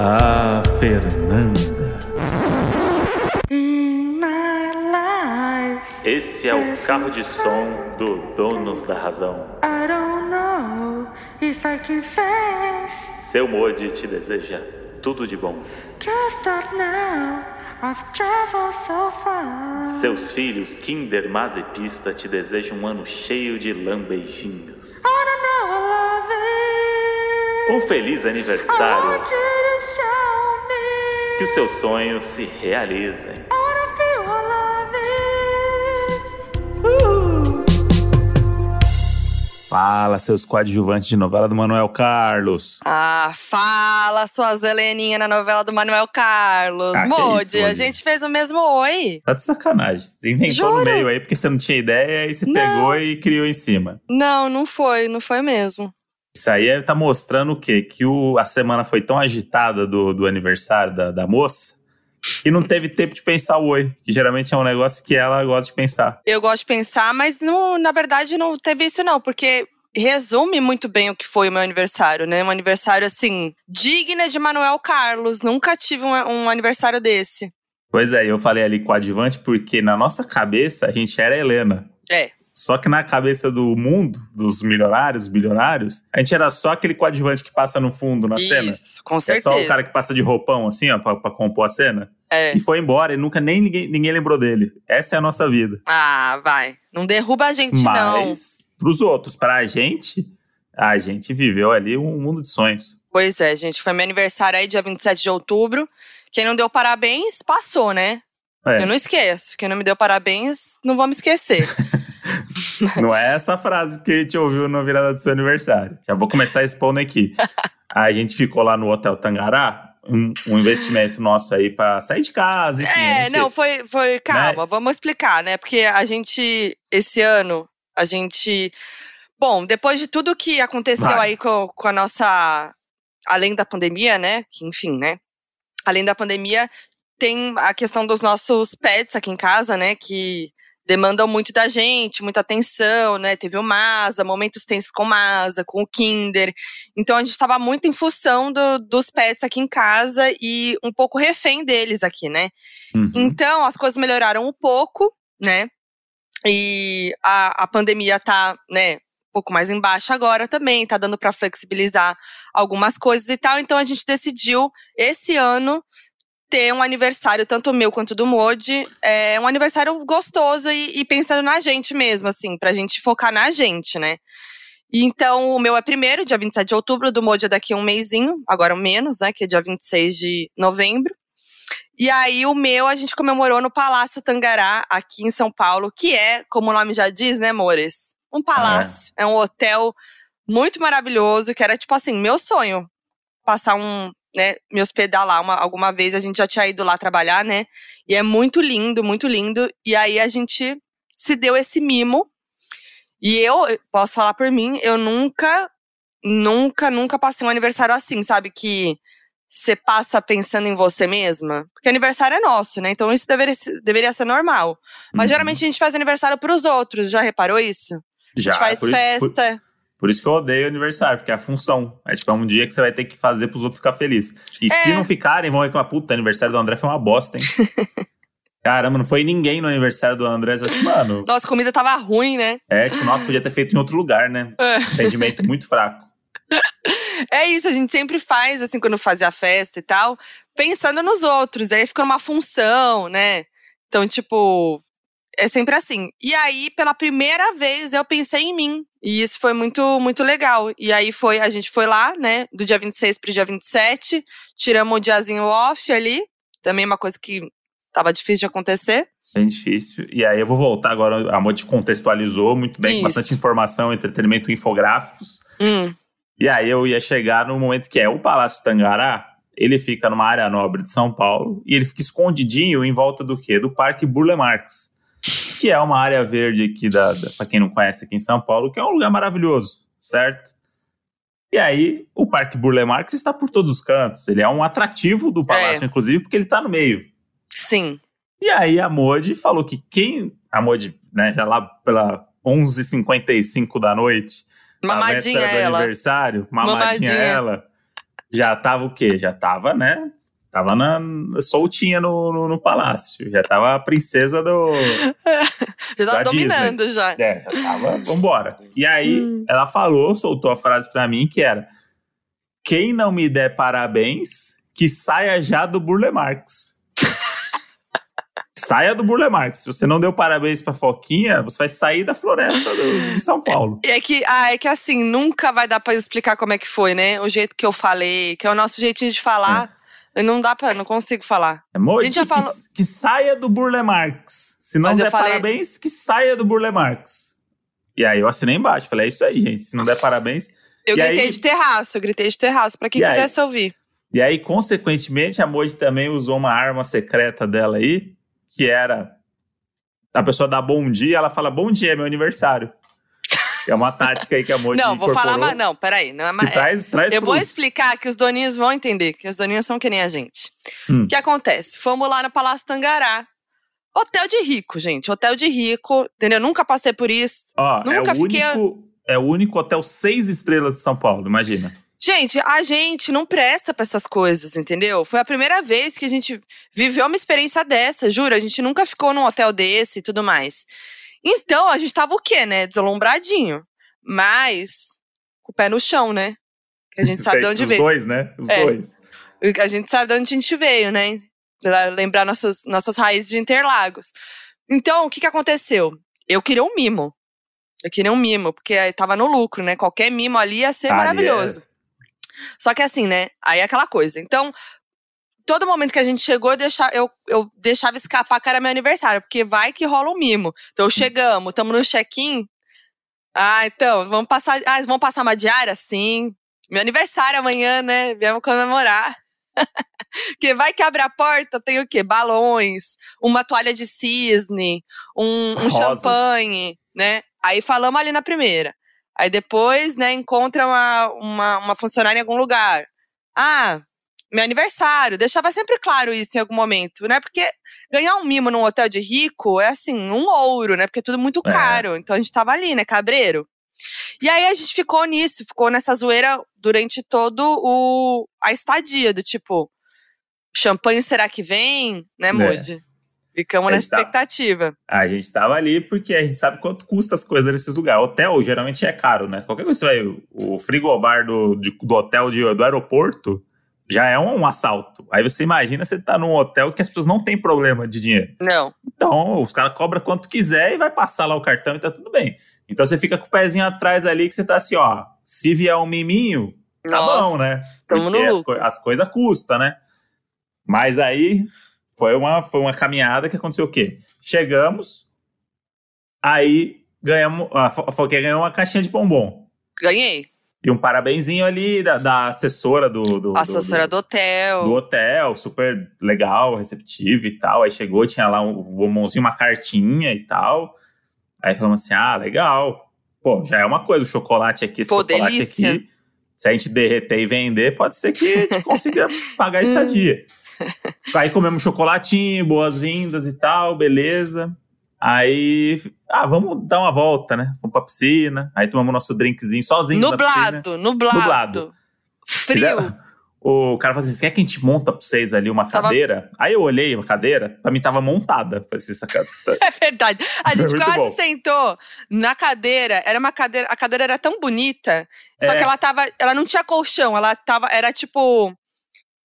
Ah, Fernanda. Esse é o carro de som do Donos da Razão. Seu Modi te deseja tudo de bom. Seus filhos, Kinder, Maz e Pista, te desejam um ano cheio de lambejinhos. Um feliz aniversário. Que os seus sonhos se realizem. Fala, seus coadjuvantes de novela do Manuel Carlos. Ah, fala, suas Heleninha na novela do Manuel Carlos. Ah, Modi, isso, a gente fez o mesmo oi. Tá de sacanagem. Você inventou Juro. no meio aí porque você não tinha ideia e você Não. pegou e criou em cima. Não, não foi, não foi mesmo. Isso aí é- tá mostrando o quê? Que o, a semana foi tão agitada do, do aniversário da, da moça que não teve tempo de pensar o oi, que geralmente é um negócio que ela gosta de pensar. Eu gosto de pensar, mas não, na verdade não teve isso não, porque resume muito bem o que foi o meu aniversário, né? Um aniversário, assim, digna de Manuel Carlos. Nunca tive um, um aniversário desse. Pois é, eu falei ali coadjuvante porque na nossa cabeça a gente era Helena. É. Só que na cabeça do mundo, dos milionários, bilionários, a gente era só aquele coadjuvante que passa no fundo na cena. Isso, com É certeza. só o cara que passa de roupão, assim, ó, pra, pra compor a cena. É. E foi embora, e nunca nem ninguém, ninguém lembrou dele. Essa é a nossa vida. Ah, vai. Não derruba a gente, não. Mas, pros outros, pra gente, a gente viveu ali um mundo de sonhos. Pois é, gente. Foi meu aniversário aí, dia 27 de outubro. Quem não deu parabéns, passou, né? É, Eu não esqueço. Quem não me deu parabéns, não vou me esquecer. não é essa frase que a gente ouviu na virada do seu aniversário. Já vou começar expondo aqui. A gente ficou lá no Hotel Tangará, um, um investimento nosso aí pra sair de casa, enfim. É, gente- não, foi, foi. Calma, vamos explicar, né? Porque a gente, esse ano, a gente. Bom, depois de tudo que aconteceu Vai. aí com, com a nossa. Além da pandemia, né? Que, enfim, né? Além da pandemia, tem a questão dos nossos pets aqui em casa, né? Que demandam muito da gente, muita atenção, né? Teve o Masa, momentos tensos com o Masa, com o Kinder. Então a gente estava muito em função do- dos pets aqui em casa e um pouco refém deles aqui, né? Uhum. Então, as coisas melhoraram um pouco, né? E a, a pandemia tá, né, um pouco mais embaixo agora também, tá dando para flexibilizar algumas coisas e tal. Então, a gente decidiu, esse ano, ter um aniversário, tanto meu quanto do Modi, é um aniversário gostoso e, e pensando na gente mesmo, assim, pra gente focar na gente, né? E Então, o meu é primeiro, dia 27 de outubro, do Modi é daqui a um mêsinho, agora menos, né, que é dia 26 de novembro. E aí, o meu a gente comemorou no Palácio Tangará, aqui em São Paulo, que é, como o nome já diz, né, amores? Um palácio. É, um hotel muito maravilhoso, que era, tipo assim, meu sonho. Passar um, né, me hospedar lá uma, alguma vez. A gente já tinha ido lá trabalhar, né? E é muito lindo, muito lindo. E aí, a gente se deu esse mimo. E eu, posso falar por mim, eu nunca, nunca, nunca passei um aniversário assim, sabe? Que você passa pensando em você mesma. Porque aniversário é nosso, né? Então isso deveria, ser- deveria ser normal. Mas Uhum. geralmente a gente faz aniversário pros outros, já reparou isso? A Já, gente faz por- festa. Por, por isso que eu odeio aniversário, porque é a função. É tipo, é um dia que você vai ter que fazer pros outros ficar felizes. E se É. não ficarem, vão reclamar, puta, aniversário do André foi uma bosta, hein? Caramba, não foi ninguém no aniversário do André. Eu acho, mano, Nossa, a comida tava ruim, né? é tipo, nossa, podia ter feito em outro lugar, né? É. Atendimento muito fraco. É isso, a gente sempre faz, assim, quando fazia a festa e tal, pensando nos outros. Aí fica numa função, né? Então, tipo, é sempre assim. E aí, pela primeira vez, eu pensei em mim. E isso foi muito, muito legal. E aí foi, a gente foi lá, né? Do dia 26 pro dia 27, tiramos o diazinho off ali. Também uma coisa que tava difícil de acontecer. Bem difícil. E aí eu vou voltar agora. A Modi contextualizou muito bem, com Isso. bastante informação, entretenimento, infográficos. Hum, E aí eu ia chegar no momento que é o Palácio Tangará. Ele fica numa área nobre de São Paulo e ele fica escondidinho em volta do quê? Do Parque Burle Marx, que é uma área verde aqui da, da para quem não conhece aqui em São Paulo, que é um lugar maravilhoso, certo? E aí o Parque Burle Marx está por todos os cantos. Ele é um atrativo do palácio, É. inclusive, porque ele está no meio. sim. E aí a Modi falou que quem. A Modi, né, já lá pela 11h55 da noite, na Mamadinha véspera do ela. aniversário, mamadinha, Mamadinha. ela. já tava o quê? Já tava, né? Tava na, soltinha no, no, no palácio. Já tava a princesa do. já tava dominando Disney. já. É, já tava. Vambora. E aí hum. ela falou, soltou a frase pra mim que era: Quem não me der parabéns, que saia já do Burle Marx. Saia do Burle Marx. Se você não deu parabéns pra Foquinha, você vai sair da floresta do, de São Paulo. É que, ah, é que assim, nunca vai dar pra explicar como é que foi, né? O jeito que eu falei, que é o nosso jeitinho de falar. É. Não dá pra, não consigo falar. É a gente já que, falou... que saia do Burle Marx. Se não Mas der falei... parabéns, que saia do Burle Marx. E aí eu assinei embaixo. Falei, é isso aí, gente. Se não der parabéns. Eu e gritei aí... de terraço, eu gritei de terraço, pra quem e quisesse aí... ouvir. E aí, consequentemente, a Moji também usou uma arma secreta dela aí, que era a pessoa dá bom dia, ela fala bom dia, é meu aniversário. É uma tática aí que a Moji Não, vou falar, mas não, peraí. Não é mais, traz, traz eu vou explicar que os doninhos vão entender, que os doninhos são que nem a gente. Hum. O que acontece? Fomos lá no Palácio Tangará. Hotel de rico, gente. Hotel de rico, entendeu? Nunca passei por isso. Ó, Nunca é o fiquei... único, é o único hotel seis estrelas de São Paulo, imagina. Gente, a gente não presta pra essas coisas, entendeu? Foi a primeira vez que a gente viveu uma experiência dessa, juro. A gente nunca ficou num hotel desse e tudo mais. Então, a gente tava o quê, né? Desalombradinho. Mas, com o pé no chão, né? Que a gente sabe de onde Os veio. Os dois, né? Os é. dois. A gente sabe de onde a gente veio, né? Pra lembrar nossas, nossas raízes de Interlagos. Então, o que que aconteceu? Eu queria um mimo. Eu queria um mimo, porque tava no lucro, né? Qualquer mimo ali ia ser maravilhoso. Só que assim, né? Aí é aquela coisa. Então, todo momento que a gente chegou, eu deixava, eu, eu deixava escapar que era meu aniversário, porque vai que rola um mimo. Então, chegamos, estamos no check-in. Ah, então, vamos passar. Ah, vamos passar uma diária? Sim. Meu aniversário amanhã, né? Viemos comemorar. que vai que abre a porta, tem o quê? Balões, uma toalha de cisne, um, um champanhe, né? Aí falamos ali na primeira. Aí depois, né, encontra uma, uma, uma funcionária em algum lugar. Ah, meu aniversário. Deixava sempre claro isso em algum momento, né? Porque ganhar um mimo num hotel de rico é assim, um ouro, né? Porque é tudo muito é. caro. É. Então a gente tava ali, né, cabreiro. E aí a gente ficou nisso, ficou nessa zoeira durante todo o a estadia, do tipo, champanhe será que vem, né, Moody? É. Ficamos na expectativa. Tá, a gente tava ali porque a gente sabe quanto custa as coisas nesses lugares. Hotel geralmente é caro, né? Qualquer coisa você vai. O frigobar do, de, do hotel de, do aeroporto já é um, um, assalto. Aí você imagina você tá num hotel que as pessoas não têm problema de dinheiro. Não. Então, os caras cobram quanto quiser e vai passar lá o cartão e tá tudo bem. Então você fica com o pezinho atrás ali que você tá assim, ó. Se vier um miminho, tá Nossa, bom, né? No as, co as coisas custam, né? Mas aí foi uma, foi uma caminhada que aconteceu o quê? Chegamos, aí ganhamos. A Foquinha ganhou uma caixinha de bombom. Ganhei. E um parabenzinho ali da, da assessora do, do. assessora do, do, hotel. Do hotel, super legal, receptiva e tal. Aí chegou, tinha lá um bombonzinho, uma cartinha e tal. Aí falamos assim: ah, legal. Pô, já é uma coisa, o chocolate aqui, esse Pô, chocolate delícia. aqui. Se a gente derreter e vender, pode ser que a gente consiga pagar a estadia. Aí comemos chocolatinho, boas-vindas e tal, beleza. Aí, ah, vamos dar uma volta, né? Vamos pra piscina. Aí tomamos nosso drinkzinho sozinho. Nublado, nublado. Nublado. Frio. O cara falou assim: quer que a gente monta pra vocês ali uma tava... cadeira? Aí eu olhei a cadeira, pra mim tava montada. Assim, essa É verdade. A gente quase bom. sentou na cadeira. Era uma cadeira. A cadeira era tão bonita. Só é. que ela tava. Ela não tinha colchão, ela tava. Era tipo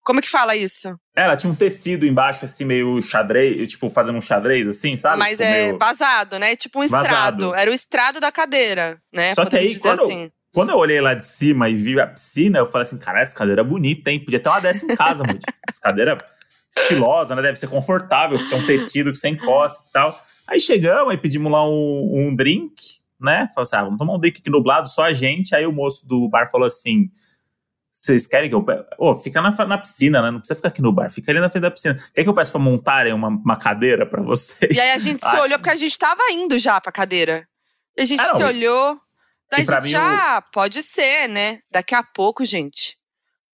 como é que fala isso? Ela tinha um tecido embaixo, assim, meio xadrez, tipo, fazendo um xadrez, assim, sabe? Mas tipo, é meio... vazado, né? Tipo um estrado. Vazado. Era o estrado da cadeira, né? Só que aí, quando, assim. eu, quando eu olhei lá de cima e vi a piscina, eu falei assim, cara, essa cadeira é bonita, hein? Podia ter uma dessa em casa, Moody. Essa cadeira estilosa, né? Deve ser confortável, porque é um tecido que você encosta e tal. Aí chegamos e pedimos lá um, um drink, né? Falei assim, ah, vamos tomar um drink aqui nublado, só a gente. Aí o moço do bar falou assim vocês querem que eu peça? Oh, fica na, na, piscina, né? Não precisa ficar aqui no bar, fica ali na frente da piscina. Quer que eu peça pra montarem uma, uma cadeira pra vocês? E aí a gente se olhou, porque a gente tava indo já pra cadeira. E a gente ah, se olhou. Daí a gente já, o... pode ser, né? Daqui a pouco, gente,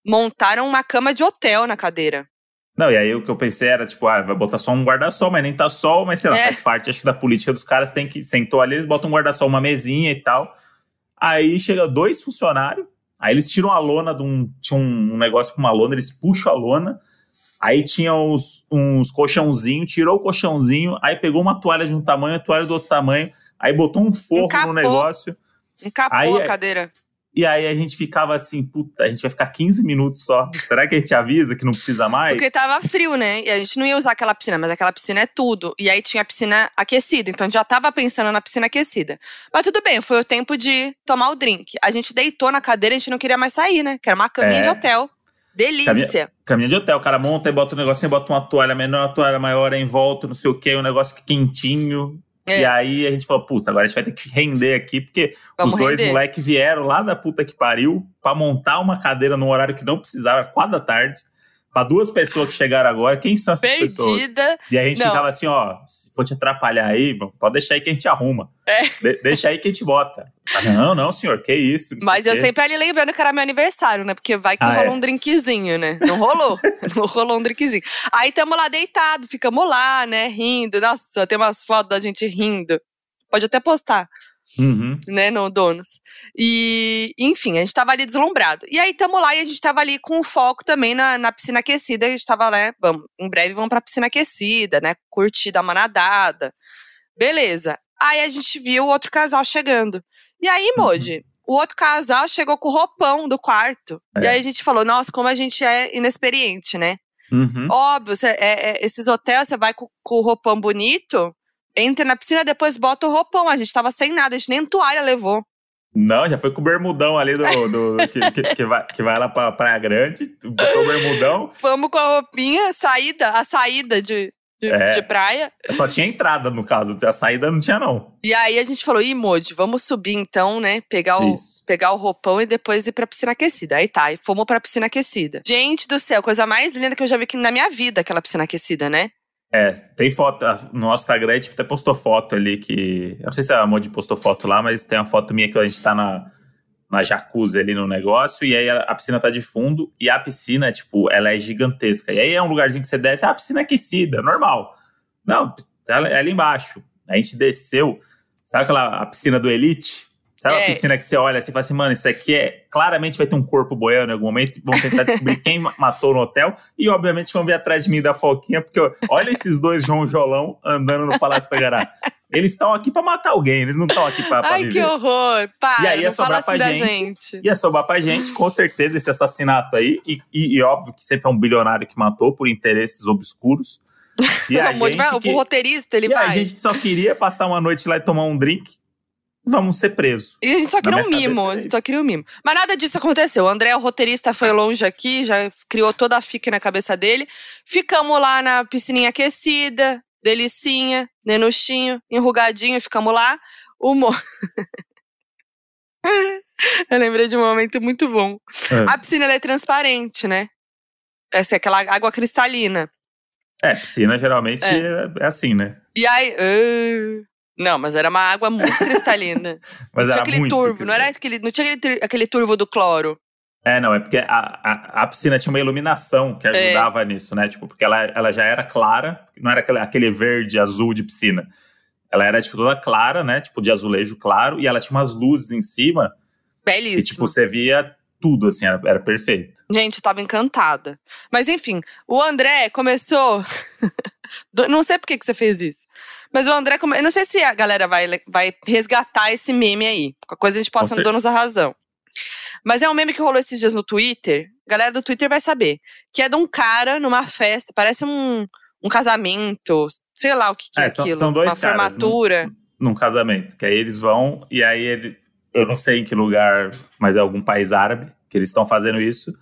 montaram uma cama de hotel na cadeira. Não, e aí o que eu pensei era, tipo, ah, vai botar só um guarda-sol, mas nem tá sol, mas sei lá, é. faz parte, acho que da política dos caras, tem que, sentou ali, eles botam um guarda-sol, uma mesinha e tal. Aí chega dois funcionários, Aí eles tiram a lona de um. Tinha um negócio com uma lona, eles puxam a lona. Aí tinha uns, uns colchãozinhos, tirou o colchãozinho, aí pegou uma toalha de um tamanho, a toalha do outro tamanho, aí botou um forro Encapou. no negócio. Encapou Aí- a cadeira. E aí a gente ficava assim, puta, a gente vai ficar 15 minutos só. Será que a gente avisa que não precisa mais? Porque tava frio, né? E a gente não ia usar aquela piscina, mas aquela piscina é tudo. E aí tinha a piscina aquecida, então a gente já tava pensando na piscina aquecida. Mas tudo bem, foi o tempo de tomar o drink. A gente deitou na cadeira, a gente não queria mais sair, né? Que era uma caminha É. de hotel. Delícia. Caminho de hotel, o cara monta e bota um negocinho, bota uma toalha menor, uma toalha maior aí em volta, não sei o que, um negócio quentinho. É. E aí a gente falou, putz, agora a gente vai ter que render aqui, porque Vamos os dois render. moleques vieram lá da puta que pariu pra montar uma cadeira num horário que não precisava, quatro da tarde. Pra duas pessoas que chegaram agora, quem são essas pessoas? Perdida. E a gente Não. ficava assim, ó, se for te atrapalhar aí, pode deixar aí que a gente arruma. É. De- deixa aí que a gente bota. Ah, Não, não, senhor, que isso. Mas eu quê. sempre ali lembrando que era meu aniversário, né? Porque vai que Ah, rolou é. um drinkzinho, né? Não rolou. não rolou um drinkzinho. Aí tamo lá deitado, ficamos lá, né? Rindo. Nossa, tem umas fotos da gente rindo. Pode até postar. Uhum. né, no Donos. E, enfim, a gente tava ali deslumbrado. E aí tamo lá e a gente tava ali com foco também na, na piscina aquecida. A gente tava, né, vamos, em breve vamos pra piscina aquecida, né, curtir, dar uma nadada. Beleza. Aí a gente viu o outro casal chegando. E aí, Uhum. Modi, o outro casal chegou com o roupão do quarto. E É. aí a gente falou, nossa, como a gente é inexperiente, né? Uhum. Óbvio, cê- é- é- esses hotéis, você vai com, com o roupão bonito, entra na piscina, depois bota o roupão. A gente tava sem nada, a gente nem toalha levou. Não, já foi com o bermudão ali do, do- que, que, que vai, que vai lá pra Praia Grande, botou o bermudão, Fomos com a roupinha, saída, a saída de, de, É. de praia. só tinha entrada no caso, a saída não tinha não. E aí a gente falou, ih, Modi, vamos subir então, né? Pegar o, Isso. pegar o roupão e depois ir pra piscina aquecida. Aí tá, e fomos pra piscina aquecida. Gente do céu, coisa mais linda que eu já vi aqui na minha vida, aquela piscina aquecida, né? É, tem foto, no nosso Instagram a gente até postou foto ali que, eu não sei se a Modi postou foto lá, mas tem uma foto minha que a gente tá na, na jacuzzi ali no negócio, e aí a, a piscina tá de fundo, e a piscina, tipo, ela é gigantesca. E aí é um lugarzinho que você desce, ah, a piscina é aquecida, normal. Não, ela é ali embaixo. A gente desceu, sabe aquela a piscina do Elite? Sabe É. a piscina que você olha assim e fala assim, mano, isso aqui é. Claramente vai ter um corpo boiando em algum momento. Vão tentar descobrir quem ma- matou no hotel. E, obviamente, vão vir atrás de mim da Foquinha, porque olha esses dois João Jolão andando no Palácio Tangará. Eles estão aqui pra matar alguém, eles não estão aqui pra, pra Ai, que viver. horror! Para, E aí ia sobrar pra assim da gente. gente. Ia sobrar pra gente, com certeza, esse assassinato aí. E, e- e óbvio que sempre é um bilionário que matou por interesses obscuros. E a vai- gente que- o roteirista, ele e a vai. gente que só queria passar uma noite lá e tomar um drink, vamos ser presos. E a gente só queria um mimo, é a gente só queria um mimo. Mas nada disso aconteceu. O André, o roteirista, foi longe aqui, já criou toda a fica na cabeça dele. Ficamos lá na piscininha aquecida, delicinha, nenuchinho, enrugadinho, ficamos lá. O Mo... Eu lembrei de um momento muito bom. A piscina é transparente, né? Essa é aquela água cristalina. É, piscina geralmente É. é, é assim, né? E aí. ah, Não, mas era uma água muito cristalina. Mas não tinha era aquele muito. turvo, não era aquele, não tinha aquele, aquele turvo do cloro. É, não, é porque a, a, a piscina tinha uma iluminação que É. ajudava nisso, né? Tipo, porque ela, ela já era clara, não era aquele, aquele verde, azul de piscina. Ela era, tipo, toda clara, né? Tipo, de azulejo claro, e ela tinha umas luzes em cima, Belíssimo. e, tipo, você via tudo, assim, era, era perfeito. Gente, eu tava encantada. Mas enfim, o André começou. Não sei por que, que você fez isso. Mas o André. Eu Não sei se a galera vai, vai resgatar esse meme aí. Qualquer coisa a gente posta Com no Donos da Razão. Mas é um meme que rolou esses dias no Twitter. A galera do Twitter vai saber. Que é de um cara numa festa, parece um, um casamento. Sei lá o que, que é, É, são- aquilo. são dois uma caras, formatura. Num casamento, que aí eles vão, e aí ele. Eu não sei em que lugar, mas é algum país árabe que eles estão fazendo isso.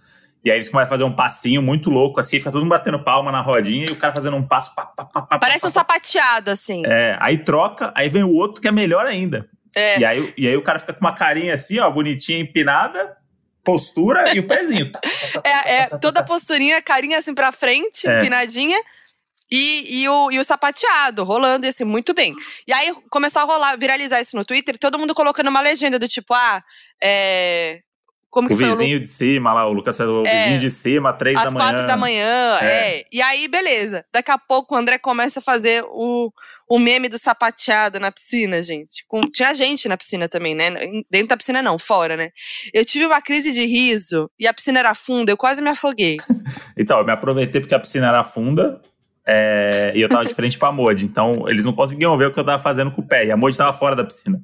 E aí eles começam a fazer um passinho muito louco, assim, fica todo mundo batendo palma na rodinha e o cara fazendo um passo. Pá, pá, pá, Parece um sapateado, assim. É, aí troca, aí vem o outro que é melhor ainda. É. E, aí, e aí o cara fica com uma carinha assim, ó, bonitinha, empinada, postura e o pezinho. É, é toda a posturinha, carinha assim pra frente, É. empinadinha. E, e, o, e o sapateado rolando, assim, muito bem. E aí começou a rolar, viralizar isso no Twitter, todo mundo colocando uma legenda do tipo, ah, é, Como O foi o vizinho de cima lá, o Lucas falou, o É. vizinho de cima, três Às da manhã. quatro da manhã, É. é. E aí, beleza. Daqui a pouco o André começa a fazer o, o meme do sapateado na piscina, gente. Com- tinha gente na piscina também, né? Dentro da piscina não, fora, né? Eu tive uma crise de riso e a piscina era funda, eu quase me afoguei. Então, eu me aproveitei porque a piscina era funda é, e eu tava de frente pra Modi. Então, eles não conseguiam ver o que eu tava fazendo com o pé. E a Modi tava fora da piscina.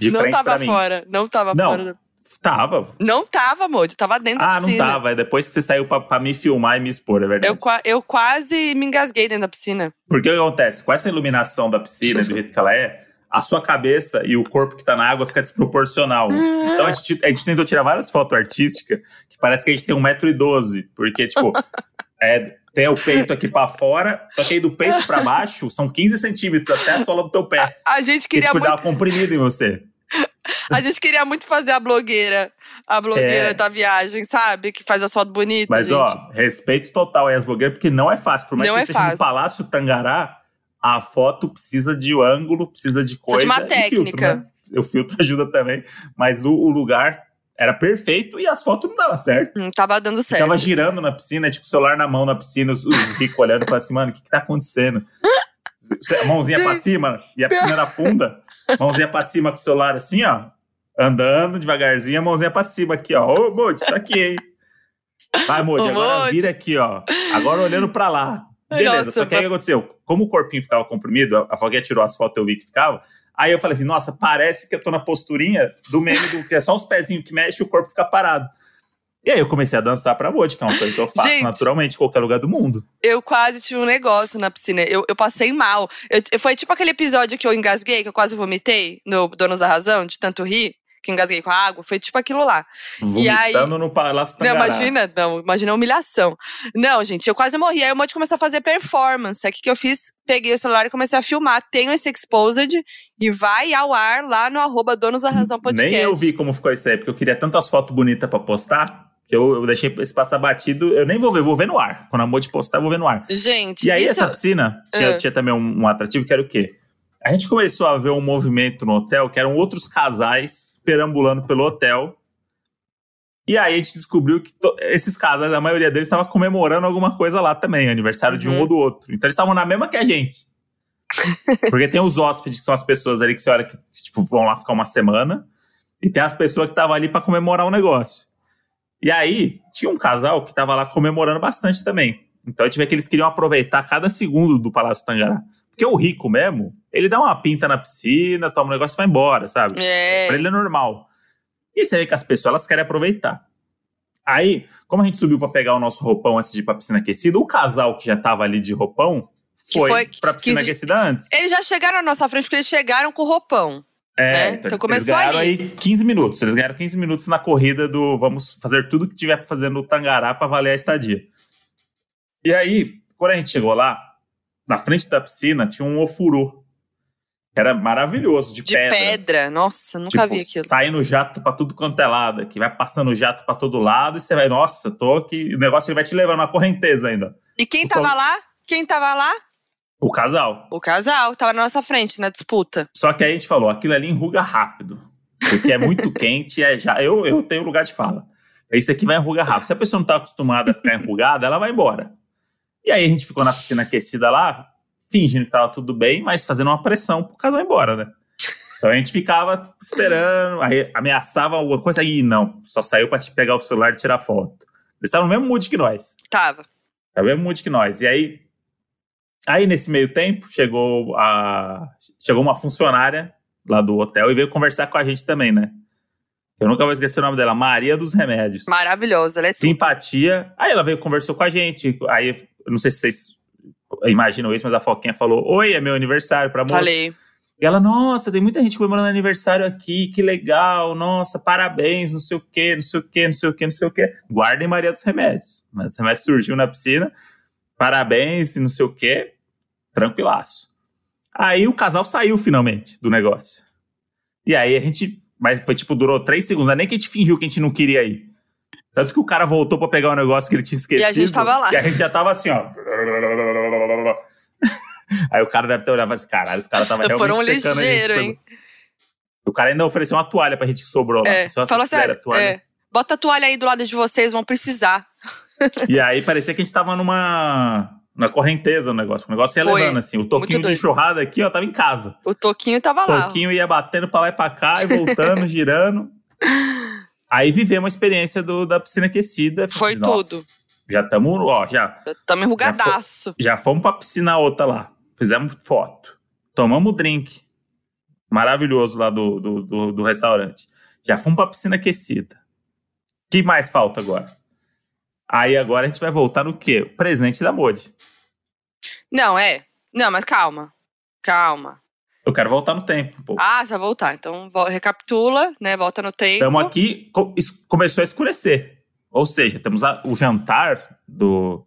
De não frente tava fora, não tava Não. fora. da- Tava. Não tava, amor, tava dentro Ah, da não piscina. tava. É depois que você saiu pra, pra me filmar e me expor, é verdade. Eu, eu quase me engasguei dentro da piscina. Porque o que acontece? Com essa iluminação da piscina, do jeito que ela é, a sua cabeça e o corpo que tá na água fica desproporcional. Ah. Então a gente, a gente tentou tirar várias fotos artísticas que parece que a gente tem 1,12m. Porque, tipo, é, tem o peito aqui pra fora, só que aí do peito pra baixo são 15 centímetros até a sola do teu pé. A gente Que queria tipo, dá muito, uma comprimida em você. A gente queria muito fazer a blogueira, a blogueira É. da viagem, sabe? Que faz as fotos bonitas, Mas, gente. ó, respeito total aí às blogueiras, porque não é fácil. Por mais Não que é você esteja no fácil. Palácio Tangará, a foto precisa de ângulo, precisa de coisa. de uma e filtro, técnica. né? O filtro ajuda também. Mas o, o lugar era perfeito e as fotos não davam certo. Não tava dando certo. Ficava girando na piscina, tipo, o celular na mão na piscina, os, os ricos olhando e falando assim, mano, o que, que tá acontecendo? Mãozinha pra cima, e a piscina era funda, mãozinha pra cima com o celular assim, ó, andando devagarzinho, a mãozinha pra cima aqui, ó. Ô, Moody, tá aqui, hein? Vai, Moody, agora Moody. vira aqui, ó. Agora olhando pra lá. Beleza, Nossa, só que aí o que aconteceu? Como o corpinho ficava comprimido, a- Foguinha tirou as fotos, eu vi que ficava. Aí eu falei assim, nossa, parece que eu tô na posturinha do meme do que é só os pezinhos que mexe e o corpo fica parado. E aí eu comecei a dançar pra Moody, que é uma coisa que eu faço Gente. naturalmente em qualquer lugar do mundo. Eu quase tive um negócio na piscina. Eu, eu passei mal. Eu- eu- foi tipo aquele episódio que eu engasguei, que eu quase vomitei no Donos da Razão, de tanto rir, que engasguei com a água. Foi tipo aquilo lá. E aí- Vomitando no Palácio Não, Tangará. imagina, não, imagina a humilhação. Não, gente, eu quase morri. Aí o Monte começou a fazer performance. Aí o que, que eu fiz? Peguei o celular e comecei a filmar. Tenho esse exposed e vai ao ar lá no arroba Donos da Razão Podcast. Nem eu vi como ficou isso aí, porque eu queria tantas fotos bonitas pra postar, que eu, eu deixei esse passar batido. Eu nem vou ver, vou ver no ar. Quando a Moody postar, eu vou ver no ar. Gente, E aí, essa piscina tinha, Ah. tinha também um, um atrativo que era o quê? A gente começou a ver um movimento no hotel que eram outros casais perambulando pelo hotel. E aí a gente descobriu que to- esses casais, a maioria deles estava comemorando alguma coisa lá também, aniversário de um Uhum. ou do outro. Então eles estavam na mesma que a gente. Porque tem os hóspedes, que são as pessoas ali que você olha que tipo, vão lá ficar uma semana. E tem as pessoas que estavam ali para comemorar o negócio. E aí, tinha um casal que tava lá comemorando bastante também. Então a gente vê que eles queriam aproveitar cada segundo do Palácio Tangará. Porque o rico mesmo, ele dá uma pinta na piscina, toma um negócio e vai embora, sabe? É. Pra ele é normal. E você vê que as pessoas elas querem aproveitar. Aí, como a gente subiu pra pegar o nosso roupão antes de ir pra piscina aquecida, o casal que já tava ali de roupão Que foi, foi- pra piscina que- aquecida antes. Eles já chegaram à nossa frente porque eles chegaram com roupão. É, né? então, Então começou eles ganharam ali. aí 15 minutos. Eles ganharam 15 minutos na corrida do vamos fazer tudo que tiver pra fazer no Tangará pra valer a estadia. E aí, quando a gente chegou lá, na frente da piscina tinha um ofurô. Era maravilhoso, de, De pedra. pedra. Nossa, nunca Tipo, vi aquilo. saindo jato pra tudo quanto é lado, que vai passando jato pra todo lado e você vai, nossa, tô aqui. O negócio ele vai te levando na correnteza ainda. E quem o tava lá? Quem tava lá? O casal. O casal. Tava na nossa frente, na disputa. Só que aí a gente falou, aquilo ali enruga rápido. Porque é muito quente, é já. Eu, eu tenho lugar de fala. Isso aqui vai enrugar rápido. Se a pessoa não tá acostumada a ficar enrugada, ela vai embora. E aí a gente ficou na piscina aquecida lá, fingindo que tava tudo bem, mas fazendo uma pressão pro casal ir embora, né? Então a gente ficava esperando, aí ameaçava alguma coisa, aí não, só saiu pra te pegar o celular e tirar foto. Eles estavam no mesmo mood que nós. Tava. Tá no mesmo mood que nós. E aí, aí nesse meio tempo, chegou, a, chegou uma funcionária lá do hotel e veio conversar com a gente também, né? Eu nunca vou esquecer o nome dela, Maria dos Remédios. Maravilhosa. Ela é. Simpatia. Aí ela veio conversou com a gente. Aí, não sei se vocês imaginam isso, mas a Foquinha falou: Oi, é meu aniversário pra moça. Falei. E ela, nossa, tem muita gente comemorando aniversário aqui, que legal, nossa, parabéns, não sei o quê, não sei o quê, não sei o quê, não sei o quê. Guardem Maria dos Remédios. Mas remédio surgiu na piscina, parabéns e não sei o quê, tranquilaço. Aí o casal saiu finalmente do negócio. E aí a gente, mas foi tipo, durou três segundos, não é nem que a gente fingiu que a gente não queria ir. Tanto que o cara voltou pra pegar o negócio que ele tinha esquecido. E a gente tava lá. E a gente já tava assim, ó. Aí o cara deve ter olhado e assim: caralho, os caras estavam realmente Foram secando a gente. ligeiro, hein? O cara ainda ofereceu uma toalha pra gente que sobrou lá. É, Só falou sério. toalha. É. Bota a toalha aí do lado de vocês, vão precisar. E aí parecia que a gente tava numa na correnteza o negócio. O negócio ia Foi. levando, assim. O toquinho de enxurrada aqui, ó, tava em casa. O Toquinho tava O lá. toquinho ia batendo pra lá e pra cá, e voltando, girando. Aí vivemos a experiência do, da piscina aquecida. Foi Nossa, tudo. Já estamos, ó, já, Tamo enrugadaço. já fomos pra piscina outra lá. Fizemos foto. Tomamos drink. Maravilhoso lá do, do, do, do restaurante. Já fomos pra piscina aquecida. O que mais falta agora? Aí agora a gente vai voltar no quê? O presente da Modi. Não, é. Não, mas calma. Calma. Eu quero voltar no tempo um pouco. Ah, você vai voltar. Então, recapitula, né? Volta no tempo. Estamos aqui, começou a escurecer. Ou seja, temos a- o jantar do,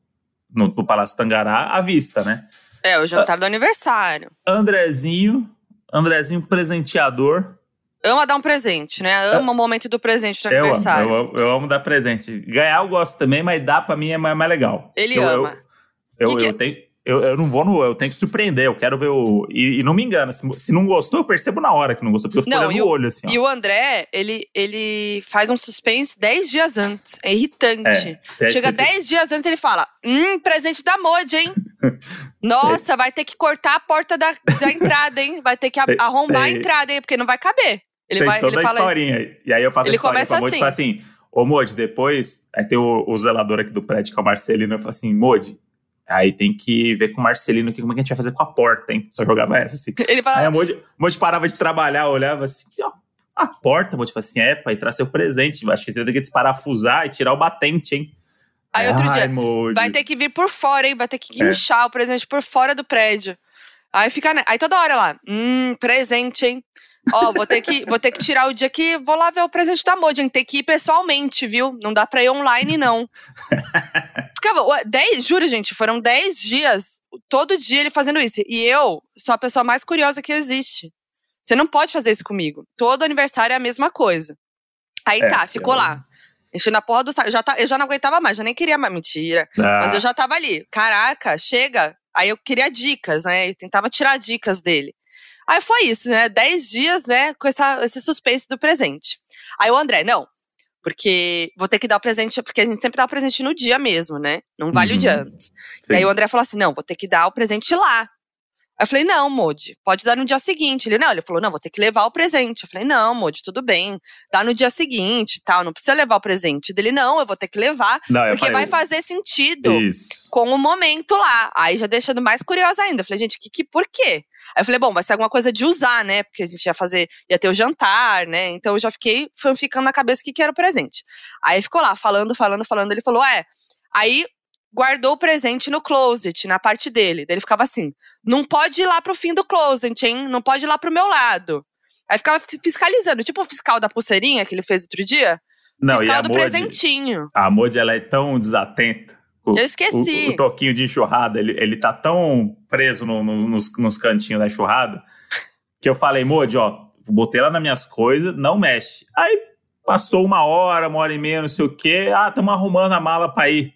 no, no Palácio Tangará à vista, né? É, o jantar do aniversário. Andrezinho, Andrezinho presenteador. Ama dar um presente, né? Ama o momento do presente do Eu aniversário. eu, amo- eu amo dar presente. Ganhar eu gosto também, mas dar pra mim é mais, mais legal. Ele eu, ama. Eu, eu, Que que eu é? tenho, eu, eu não vou no. Eu tenho que surpreender, eu quero ver o. E, e não me engana, se, se não gostou, eu percebo na hora que não gostou, porque eu fico Não, olhando e o- olho, assim. ó. E o André, ele, ele faz um suspense 10 dias antes. É irritante. Tem- Chega tem- 10 dias antes ele fala: Hum, presente da Modi, hein? Nossa, vai ter que cortar a porta da, da entrada, hein? Vai ter que arrombar a entrada, hein? Porque não vai caber. Ele tem vai, toda a fala historinha. E aí eu faço Ele a historinha começa pra Modi e falo assim: Ô Modi, depois. Aí tem o, o zelador aqui do prédio, que é o Marcelino, eu falo assim: Modi, aí tem que ver com o Marcelino aqui como é que a gente vai fazer com a porta, hein? Só jogava essa assim. Ele fala: Aí a Modi, Modi parava de trabalhar, olhava assim: ó, a porta, Modi falava assim: é, pra entrar seu presente. Acho que você ter que desparafusar e tirar o batente, hein? Aí outro Ai, dia, Modi. vai ter que vir por fora, hein? Vai ter que É. guinchar o presente por fora do prédio. Aí fica. ne- Aí toda hora lá, hum, presente, hein? Ó, vou ter que, vou ter que tirar o dia que vou lá ver o presente da hein? Tem que ir pessoalmente, viu? Não dá pra ir online, não. Ficava, dez, juro, gente, foram 10 dias, todo dia ele fazendo isso. E eu sou a pessoa mais curiosa que existe. Você não pode fazer isso comigo. Todo aniversário é a mesma coisa. Aí É, tá, ficou eu- lá. Enchendo a porra do saco. Já tá, eu já não aguentava mais, já nem queria mais. Mentira. Ah, Mas eu já tava ali. Caraca, chega. Aí eu queria dicas, né? Eu tentava tirar dicas dele. Aí foi isso, né? Dez dias, né? Com essa, esse suspense do presente. Aí o André, não. Porque vou ter que dar o presente, porque a gente sempre dá o presente no dia mesmo, né? Não vale o dia Uhum. antes. sim. E aí o André falou assim: não, vou ter que dar o presente lá. Aí eu falei, não, Modi, pode dar no dia seguinte. Ele, não, ele falou, não, vou ter que levar o presente. Eu falei, não, Modi, tudo bem. Dá no dia seguinte e tal, não precisa levar o presente. Dele, não, eu vou ter que levar, Não, porque falei, vai fazer sentido Isso. com o momento lá. Aí já deixando mais curiosa ainda. Eu falei, gente, que, que, por quê? Aí eu falei, bom, vai ser alguma coisa de usar, né? Porque a gente ia fazer, ia ter o jantar, né? Então eu já fiquei ficando na cabeça o que, que era o presente. Aí ficou lá, falando, falando, falando. Ele falou, é. Aí guardou o presente no closet, na parte dele. Daí ele ficava assim: não pode ir lá pro fim do closet, hein? Não pode ir lá pro meu lado. Aí ficava fiscalizando, tipo o fiscal da pulseirinha que ele fez outro dia. Não, e fiscal a do Modi, presentinho. a Modi, ela é tão desatenta. O- Eu esqueci. O, o toquinho de enxurrada, ele, ele tá tão preso no- no- nos, nos cantinhos da enxurrada que eu falei, Modi, ó, botei lá nas minhas coisas, não mexe. Aí passou uma hora, uma hora e meia, não sei o quê. Ah, estamos arrumando a mala pra ir.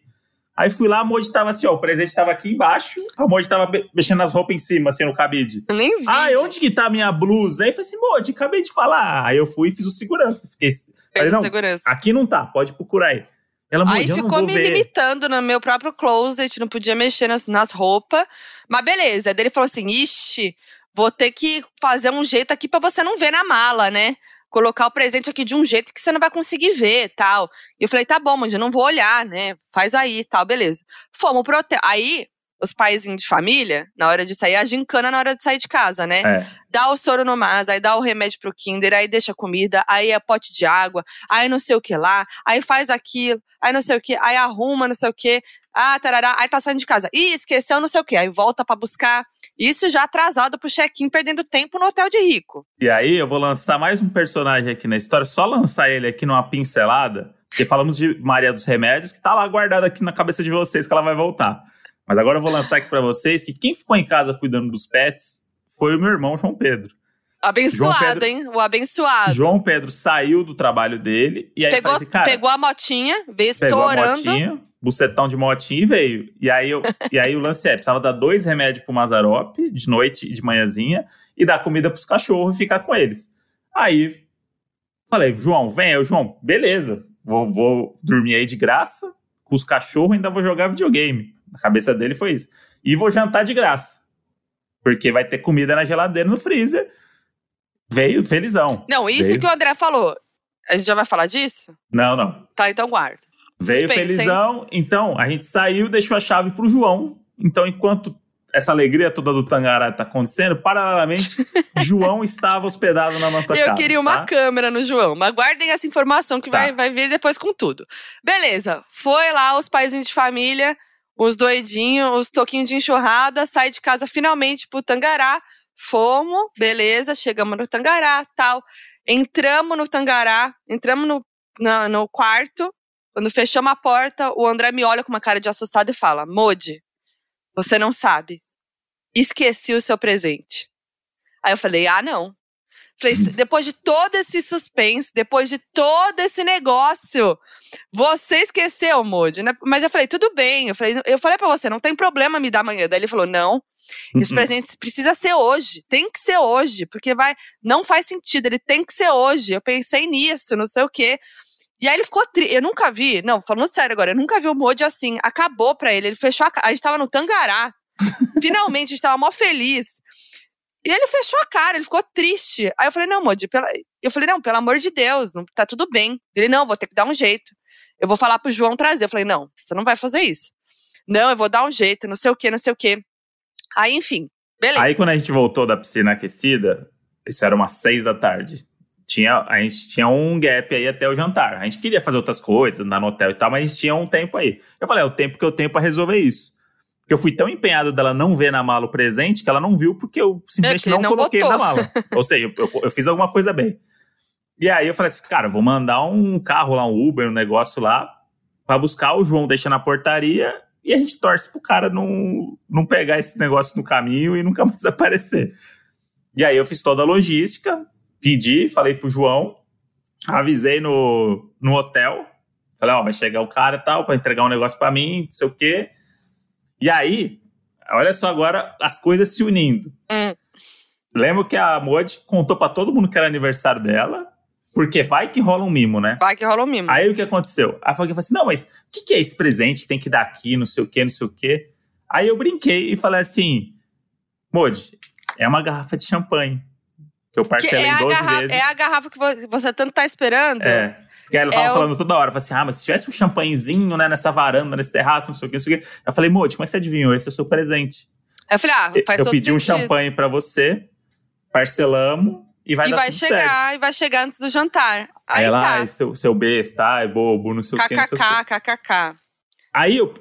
Aí fui lá, a Modi tava assim, ó, o presente tava aqui embaixo, a Modi tava be- mexendo as roupas em cima, assim, no cabide. Eu nem vi. Ah, onde que tá a minha blusa? Aí eu falei assim, Modi, acabei de falar. Aí eu fui e fiz o segurança. Fiquei, Fez falei, não, segurança. aqui não tá, pode procurar aí. Ela, Aí ficou me ver. limitando no meu próprio closet, não podia mexer nas, nas roupas. Mas beleza. Daí ele falou assim: ixi, vou ter que fazer um jeito aqui pra você não ver na mala, né? Colocar o presente aqui de um jeito que você não vai conseguir ver tal. E eu falei, tá bom, mãe, eu não vou olhar, né? Faz aí tal, beleza. Fomos pro hotel. Aí, os paizinhos de família, na hora de sair, a gincana na hora de sair de casa, né? É. dá o soro no mas, aí dá o remédio pro Kinder, aí deixa a comida, aí é pote de água, aí não sei o que lá, aí faz aquilo, aí não sei o que, aí arruma não sei o que, ah, tarará, aí tá saindo de casa, ih, esqueceu não sei o que, aí volta pra buscar. Isso já atrasado pro check-in, perdendo tempo no hotel de rico. E aí eu vou lançar mais um personagem aqui na história, só lançar ele aqui numa pincelada, porque falamos de Maria dos Remédios, que tá lá guardada aqui na cabeça de vocês, que ela vai voltar. Mas agora eu vou lançar aqui pra vocês que quem ficou em casa cuidando dos pets foi o meu irmão João Pedro. Abençoado, Pedro- hein? O abençoado. João Pedro saiu do trabalho dele e aí Pegou, assim, cara, pegou a motinha, veio pegou a estourando. motinha, bucetão de motinha e veio. E aí, eu, e aí o lance é, precisava dar dois remédios pro Mazarop, de noite e de manhãzinha, e dar comida pros cachorros e ficar com eles. Aí, falei, João, vem. Eu, João, beleza. vou, vou dormir aí de graça, com os cachorros ainda vou jogar videogame. Na cabeça dele foi isso. E vou jantar de graça. Porque vai ter comida na geladeira, no freezer. Veio felizão. Não, isso Veio. que o André falou. A gente já vai falar disso? Não, não. Tá, então guarda. Veio Suspense, hein? felizão. Então, a gente saiu, deixou a chave pro João. Então, enquanto essa alegria toda do Tangará tá acontecendo, paralelamente, João estava hospedado na nossa casa. Eu queria uma tá? câmera no João, mas guardem essa informação que Tá. vai, vai vir depois com tudo. Beleza, foi lá os paizinhos de família, os doidinhos, os toquinhos de enxurrada, sai de casa finalmente pro Tangará. Fomos, beleza, chegamos no Tangará, tal. Entramos no Tangará, entramos no, na- no quarto. Quando fechamos a porta, o André me olha com uma cara de assustado e fala: Modi, você não sabe. Esqueci o seu presente. Aí eu falei: ah, não. Falei, "Se- depois de todo esse suspense, depois de todo esse negócio, você esqueceu, Modi, né? Mas eu falei, tudo bem. Eu falei, eu falei pra você, não tem problema me dar amanhã. Daí ele falou, não, esse Uhum. presente precisa ser hoje. Tem que ser hoje, porque vai, não faz sentido, ele tem que ser hoje. Eu pensei nisso, não sei o quê. E aí ele ficou triste. Eu nunca vi, não, falando sério agora, eu nunca vi o Modi assim. Acabou pra ele. Ele fechou a. A gente tava no Tangará. Finalmente, a gente tava mó feliz. E ele fechou a cara, ele ficou triste. Aí eu falei, não, Modi, pela... eu falei, não, pelo amor de Deus, não, tá tudo bem. Ele, não, vou ter que dar um jeito. Eu vou falar pro João trazer. Eu falei, não, você não vai fazer isso. Não, eu vou dar um jeito, não sei o quê, não sei o quê. Aí, enfim, beleza. Aí, quando a gente voltou da piscina aquecida, isso era umas seis da tarde. Tinha, a gente tinha um gap aí até o jantar. A gente queria fazer outras coisas, andar no hotel e tal, mas a gente tinha um tempo aí. Eu falei, é o tempo que eu tenho pra resolver isso. Porque eu fui tão empenhado dela não ver na mala o presente que ela não viu porque eu simplesmente É, não, não coloquei botou. na mala. Ou seja, eu, eu- eu fiz alguma coisa bem. E aí eu falei assim, cara, vou mandar um carro lá, um Uber, um negócio lá, pra buscar o João, deixa na portaria e a gente torce pro cara não, não pegar esse negócio no caminho e nunca mais aparecer. E aí eu fiz toda a logística, pedi, falei pro João, avisei no, no hotel, falei, ó, vai chegar o cara e tal, pra entregar um negócio pra mim, não sei o quê. E aí, olha só agora as coisas se unindo. Hum. Lembro que a Modi contou pra todo mundo que era aniversário dela, porque vai que rola um mimo, né? Vai que rola o mimo. Aí o que aconteceu? A Foguinha falou assim: não, mas o que, que é esse presente que tem que dar aqui, não sei o quê, não sei o quê? Aí eu brinquei e falei assim: Modi, é uma garrafa de champanhe. Que eu Que parcelei é, a 12 garrafa, vezes. é a garrafa que vo- você tanto tá esperando. É. Porque ela tava É o- falando toda hora, assim: ah, mas se tivesse um champanhezinho, né, nessa varanda, nesse terraço, não sei o quê, não sei o quê. Eu falei, Modi, como é que você adivinhou? Esse é o seu presente. Eu falei, ah, faz eu todo pedi um sentido. champanhe pra você, parcelamos e vai e dar vai tudo certo. chegar, e vai chegar antes do jantar. Aí, Aí ela, tá. ai, seu, seu besta, ai, bobo, não sei o quê, não sei o KKK. Aí eu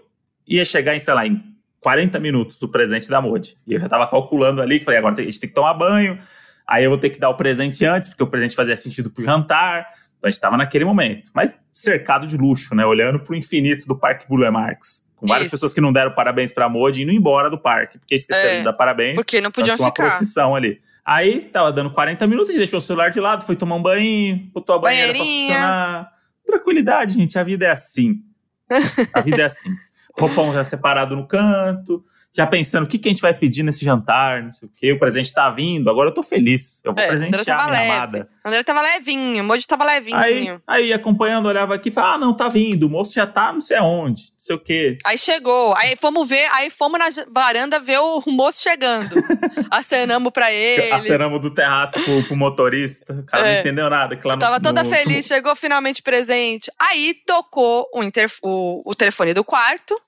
ia chegar em, sei lá, em 40 minutos o presente da Modi. E eu já tava calculando ali, que falei, agora a gente tem que tomar banho. Aí eu vou ter que dar o presente antes, porque o presente fazia sentido pro jantar. Então a gente tava naquele momento. Mas cercado de luxo, né? Olhando pro infinito do Parque Burle Marx. Com várias Isso. pessoas que não deram parabéns pra Modi indo embora do parque, porque esqueceram É, de dar parabéns. Porque não podiam Então, tinha uma ficar. procissão ali. Aí, tava dando 40 minutos, a gente deixou o celular de lado, foi tomar um banho, botou a banheira Banheirinha. funcionar. Tranquilidade, gente, a vida é assim. A vida é assim. Roupão já separado no canto, já pensando o que, que a gente vai pedir nesse jantar, não sei o quê. O presente tá vindo, agora eu tô feliz. Eu vou É, presentear tava minha leve. amada. André tava levinho, o Moji tava levinho. Aí, Aí, aí, acompanhando, olhava aqui e falava: ah, não, tá vindo, o moço já tá não sei aonde, não sei o quê. chegou, aí fomos ver, aí fomos na varanda ver o moço chegando. Acenamos pra ele. Acenamos do terraço pro, pro motorista. O cara É. não entendeu nada. Que lá no- Tava toda no- feliz, chegou finalmente presente. Aí tocou o, interf- o- o telefone do quarto.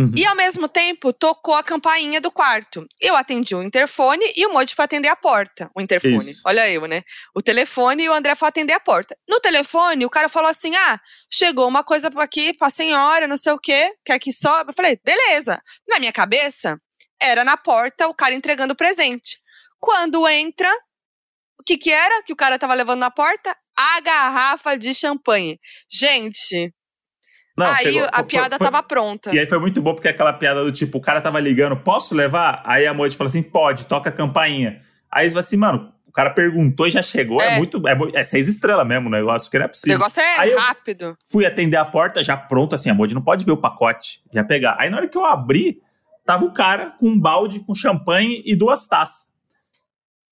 Uhum. E ao mesmo tempo tocou a campainha do quarto. Eu atendi o interfone e o Moji foi atender a porta. O interfone. Isso. Olha eu, né? O telefone e o André foi atender a porta. No telefone, o cara falou assim: ah, chegou uma coisa aqui pra senhora, não sei o quê, quer que sobe? Eu falei, beleza. Na minha cabeça, era na porta o cara entregando o presente. Quando entra, o que que era que o cara tava levando na porta? A garrafa de champanhe. Gente, Não, aí chegou- a foi- piada foi- tava pronta. E aí foi muito bom porque aquela piada do tipo, o cara tava ligando, posso levar? Aí a Moite falou assim, pode, toca a campainha. Aí eles falam assim, mano, o cara perguntou e já chegou, é, É. muito, é, é seis estrelas mesmo o negócio, porque não é O possível. negócio é Aí rápido. Fui atender a porta, já pronto, assim, a Moide não pode ver o pacote, já pegar. Aí na hora que eu abri, tava o cara com um balde com champanhe e duas taças.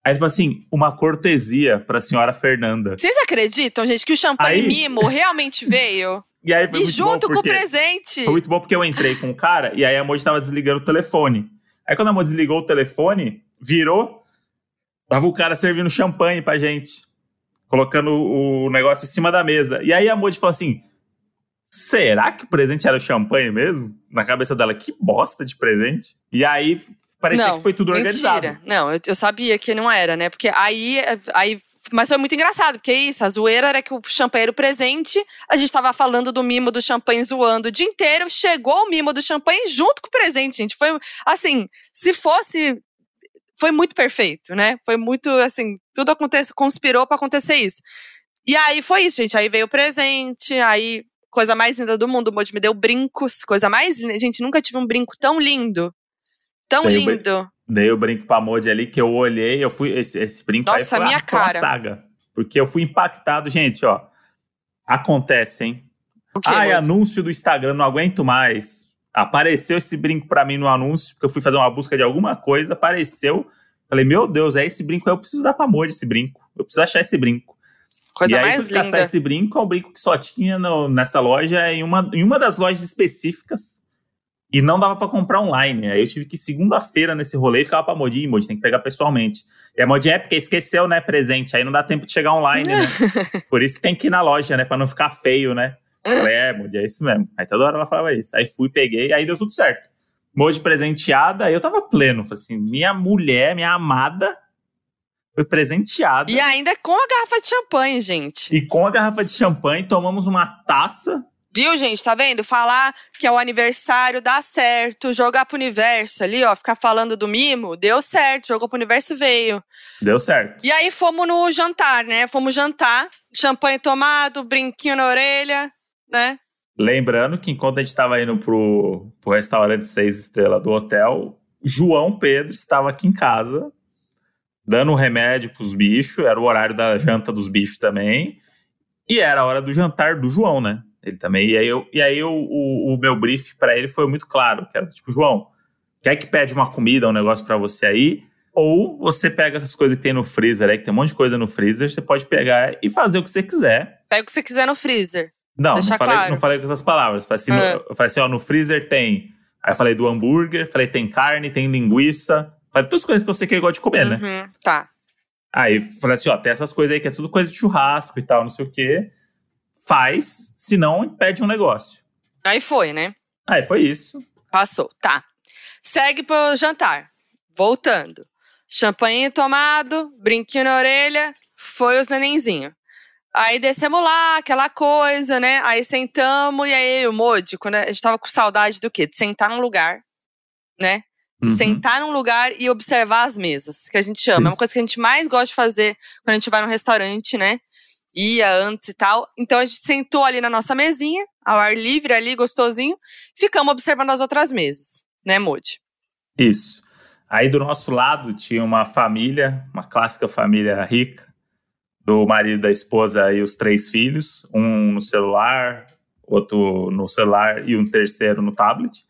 Aí ele falou assim: uma cortesia pra senhora Fernanda. Vocês acreditam, gente, que o champanhe Aí- mimo realmente veio? E aí foi e muito junto bom com o porque presente. Foi muito bom porque eu entrei com o cara e aí a Moji tava desligando o telefone. Aí quando a Moji desligou o telefone, virou, tava o cara servindo champanhe pra gente. Colocando o negócio em cima da mesa. E aí a Moji falou assim: será que o presente era o champanhe mesmo? Na cabeça dela, que bosta de presente. E aí parecia Não, que foi tudo organizado. Mentira. Não, eu, eu sabia que não era, né? Porque aí, aí. Mas foi muito engraçado, porque é isso, a zoeira era que o champanhe era o presente, a gente tava falando do mimo do champanhe zoando o dia inteiro, chegou o mimo do champanhe junto com o presente, gente. Foi assim, se fosse. Foi muito perfeito, né? Foi muito assim, tudo acontece, conspirou pra acontecer isso. E aí foi isso, gente. Aí veio o presente, aí coisa mais linda do mundo, o Moji me deu brincos, coisa mais linda. Gente, nunca tive um brinco tão lindo. Tão brin- lindo. Dei o brinco pra Moji ali, que eu olhei, eu fui. Esse, esse brinco aí Nossa, foi, minha uma- foi cara. saga. Porque eu fui impactado, gente, ó. Acontece, hein? O quê, Ai, anúncio do Instagram, não aguento mais. Apareceu esse brinco pra mim no anúncio, porque eu fui fazer uma busca de alguma coisa, apareceu. Falei, meu Deus, é esse brinco aí, eu preciso dar pra Moji esse brinco. Eu preciso achar esse brinco. Coisa e aí, mais caçar linda. esse brinco, é um brinco que só tinha no- nessa loja, em uma, em uma das lojas específicas. E não dava pra comprar online. Aí eu tive que ir segunda-feira nesse rolê e ficava pra Moji, Moji, tem que pegar pessoalmente. E a Moji é porque esqueceu, né, presente. Aí não dá tempo de chegar online, né? Por isso tem que ir na loja, né, pra não ficar feio, né? Falei, é, Moji, é isso mesmo. Aí toda hora ela falava isso. Aí fui, peguei, aí deu tudo certo. Moji presenteada, aí eu tava pleno. Falei assim, minha mulher, minha amada, foi presenteada. E ainda com a garrafa de champanhe, gente. E com a garrafa de champanhe, tomamos uma taça. Viu, gente? Tá vendo? Falar que é o aniversário dá certo. Jogar pro universo ali, ó. Ficar falando do mimo, deu certo. Jogou pro universo veio. Deu certo. E aí fomos no jantar, né? Fomos jantar. Champanhe tomado, brinquinho na orelha, né? Lembrando que enquanto a gente estava indo pro, pro restaurante seis estrelas do hotel, João Pedro estava aqui em casa, dando remédio pros bichos. Era o horário da janta dos bichos também. E era a hora do jantar do João, né? Ele também. E aí, eu, e aí eu, o, o meu brief para ele foi muito claro: que era tipo, João, quer que pede uma comida, um negócio para você aí? Ou você pega as coisas que tem no freezer aí, que tem um monte de coisa no freezer, você pode pegar e fazer o que você quiser. Pega o que você quiser no freezer. Não, não falei, claro. não falei com essas palavras. Falei assim, no- É. eu falei assim, ó, no freezer tem. Aí falei do hambúrguer, falei tem carne, tem linguiça. Falei todas as coisas que eu sei que ele gosta de comer, né? Uhum, tá. Aí falei assim, ó, tem essas coisas aí que é tudo coisa de churrasco e tal, não sei o quê. Faz, senão pede um negócio. Aí foi, né? Aí foi isso. Passou. Tá. Segue pro jantar. Voltando. Champanhe tomado, brinquinho na orelha, foi os nenenzinhos. Aí descemos lá, aquela coisa, né? Aí sentamos, e aí o Modi, quando a gente tava com saudade do quê? De sentar num lugar, né? De Uhum. sentar num lugar e observar as mesas, que a gente ama. É uma Isso. coisa que a gente mais gosta de fazer quando a gente vai num restaurante, né? Ia antes e tal. Então a gente sentou ali na nossa mesinha, ao ar livre ali, gostosinho, ficamos observando as outras mesas, né, Modi? Isso. Aí do nosso lado tinha uma família, uma clássica família rica, do marido da esposa e os três filhos, um no celular, outro no celular e um terceiro no tablet.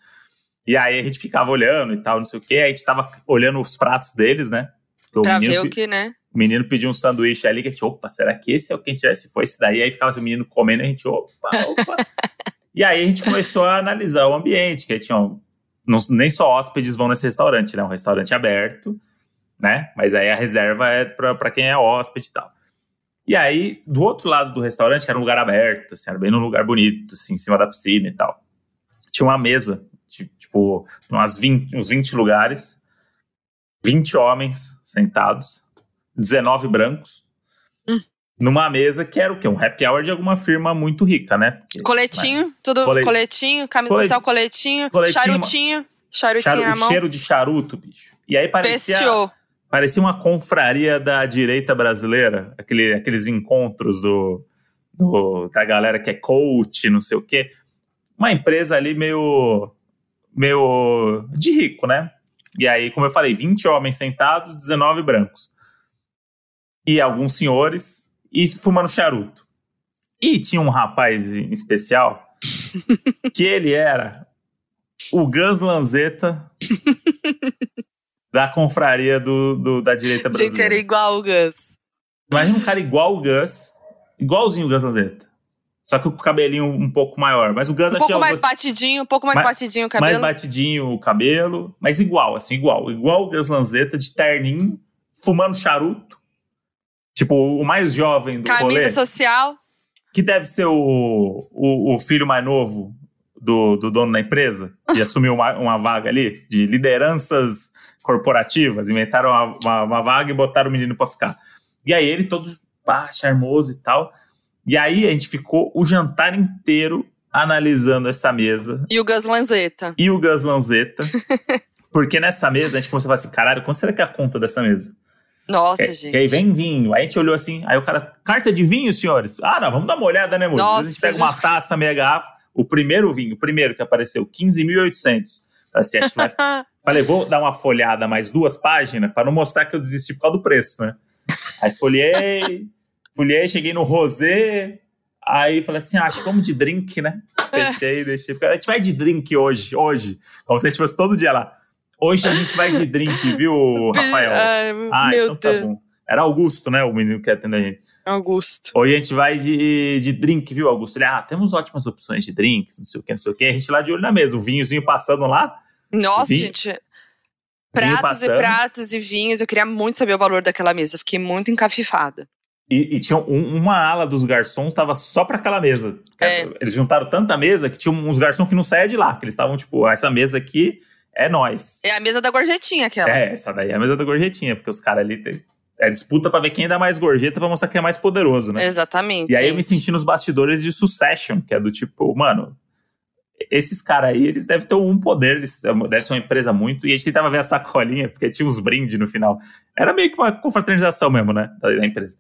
E aí a gente ficava olhando e tal, não sei o quê. Aí a gente tava olhando os pratos deles, né? Menino, ver o que, né? O menino pediu um sanduíche ali, que a gente, opa, será que esse é o que a gente tivesse? Se for esse daí, aí ficava o menino comendo, e a gente, opa, opa. e aí a gente começou a analisar o ambiente, que aí tinha, um- não- nem só hóspedes vão nesse restaurante, né? Um restaurante aberto, né? Mas aí a reserva é pra, pra quem é hóspede e tal. E aí, do outro lado do restaurante, que era um lugar aberto, assim, era bem num lugar bonito, assim, em cima da piscina e tal. Tinha uma mesa, ti- tipo, umas 20, uns 20 lugares, 20 homens sentados, 19 brancos, Hum. numa mesa que era o quê? Um happy hour de alguma firma muito rica, né? Porque- Coletinho, tudo Cole- coletinho, camisa Cole- social, coletinho, Coletinho, charutinho, charutinho Charu- na mão. cheiro de charuto, bicho. E aí parecia, Pesteou. parecia uma confraria da direita brasileira, aquele, aqueles encontros do, do- da galera que é coach, não sei o quê. Uma empresa ali meio, meio de rico, né? E aí, como eu falei, 20 homens sentados, 19 brancos. E alguns senhores, e fumando charuto. E tinha um rapaz em especial, que ele era o Gus Lanzetta da confraria do, do da direita brasileira. Gente, era igual o Gus. Imagina um cara igual o Gus, igualzinho o Gus Lanzetta. Só que o cabelinho um pouco maior. Mas o Gus Um pouco mais batidinho, um pouco mais, Mais- batidinho o cabelo. mais batidinho o cabelo, mas igual, assim, igual. Igual o Gus Lanzetta, de terninho, fumando charuto. Tipo, o mais jovem do Camisa rolê, social. que deve ser o, o, o filho mais novo do, do dono da empresa, que assumiu uma, uma vaga ali de lideranças corporativas. Inventaram uma, uma, uma vaga e botaram o menino pra ficar. E aí ele todo pá, charmoso e tal. E aí a gente ficou o jantar inteiro analisando essa mesa E o Gus Lanzetta. e o Gus Lanzetta. porque nessa mesa a gente começou a falar assim: caralho, quanto será que é a conta dessa mesa? Nossa, É, gente. que aí vem vinho. Aí a gente olhou assim, aí o cara, carta de vinho, senhores? Ah, não, vamos dar uma olhada, né, moço? Nossa, a gente pega uma gente. taça, meia garrafa. O primeiro vinho, o primeiro que apareceu, 15.800. Assim, acho que vai... Falei, vou dar uma folhada mais duas páginas para não mostrar que eu desisti por causa do preço, né? Aí folhei, folhei, cheguei no rosé. Aí falei assim, ah, acho que vamos de drink, né? Fechei, deixei. A gente vai de drink hoje, hoje. Como se a gente fosse todo dia lá. Hoje a gente vai de drink, viu, Rafael? Ai, Ah, meu então tá Deus. bom. Era Augusto, né? O menino que atende a gente. Augusto. Hoje a gente vai de, de drink, viu, Augusto? Ele, ah, temos ótimas opções de drinks, não sei o que, não sei o que. A gente lá de olho na mesa, o vinhozinho passando lá. Nossa, Vinho- gente. Pratos e pratos e vinhos. Eu queria muito saber o valor daquela mesa. Fiquei muito encafifada. E, e tinha um- uma ala dos garçons, tava só pra aquela mesa. É. Eles juntaram tanta mesa que tinha uns garçons que não saía de lá. Que eles estavam, tipo, "Ah, essa mesa aqui é nós. É a mesa da gorjetinha aquela. É, essa daí é a mesa da gorjetinha, porque os caras ali tem. É disputa pra ver quem dá mais gorjeta pra mostrar quem é mais poderoso, né? Exatamente. E aí eu me gente. senti nos bastidores de Succession, que é do tipo, mano, esses caras aí, eles devem ter um poder, eles devem ser uma empresa muito. E a gente tentava ver a sacolinha, porque tinha uns brindes no final. Era meio que uma confraternização mesmo, né? Da, da empresa.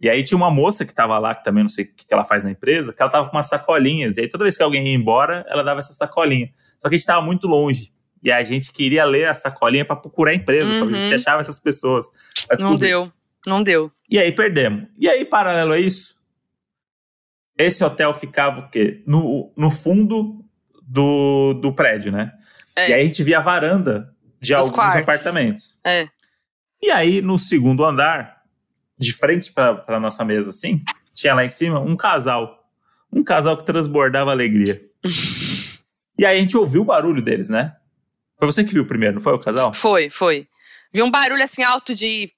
E aí tinha uma moça que tava lá, que também não sei o que, que ela faz na empresa, que ela tava com umas sacolinhas. E aí toda vez que alguém ia embora, ela dava essa sacolinha. Só que a gente tava muito longe. E a gente queria ler a sacolinha pra procurar a empresa, pra ver se a gente Uhum. achava essas pessoas. Mas Não deu. Não deu. e aí perdemos. E aí, paralelo a isso, esse hotel ficava o quê? No, no fundo do, do prédio, né? É. E aí a gente via a varanda de Dos alguns quartos. apartamentos. É. E aí, no segundo andar, de frente para nossa mesa, assim, tinha lá em cima um casal. Um casal que transbordava alegria. e aí a gente ouviu o barulho deles, né? Foi você que viu primeiro, não foi o casal? Foi, foi. Vi um barulho assim alto de,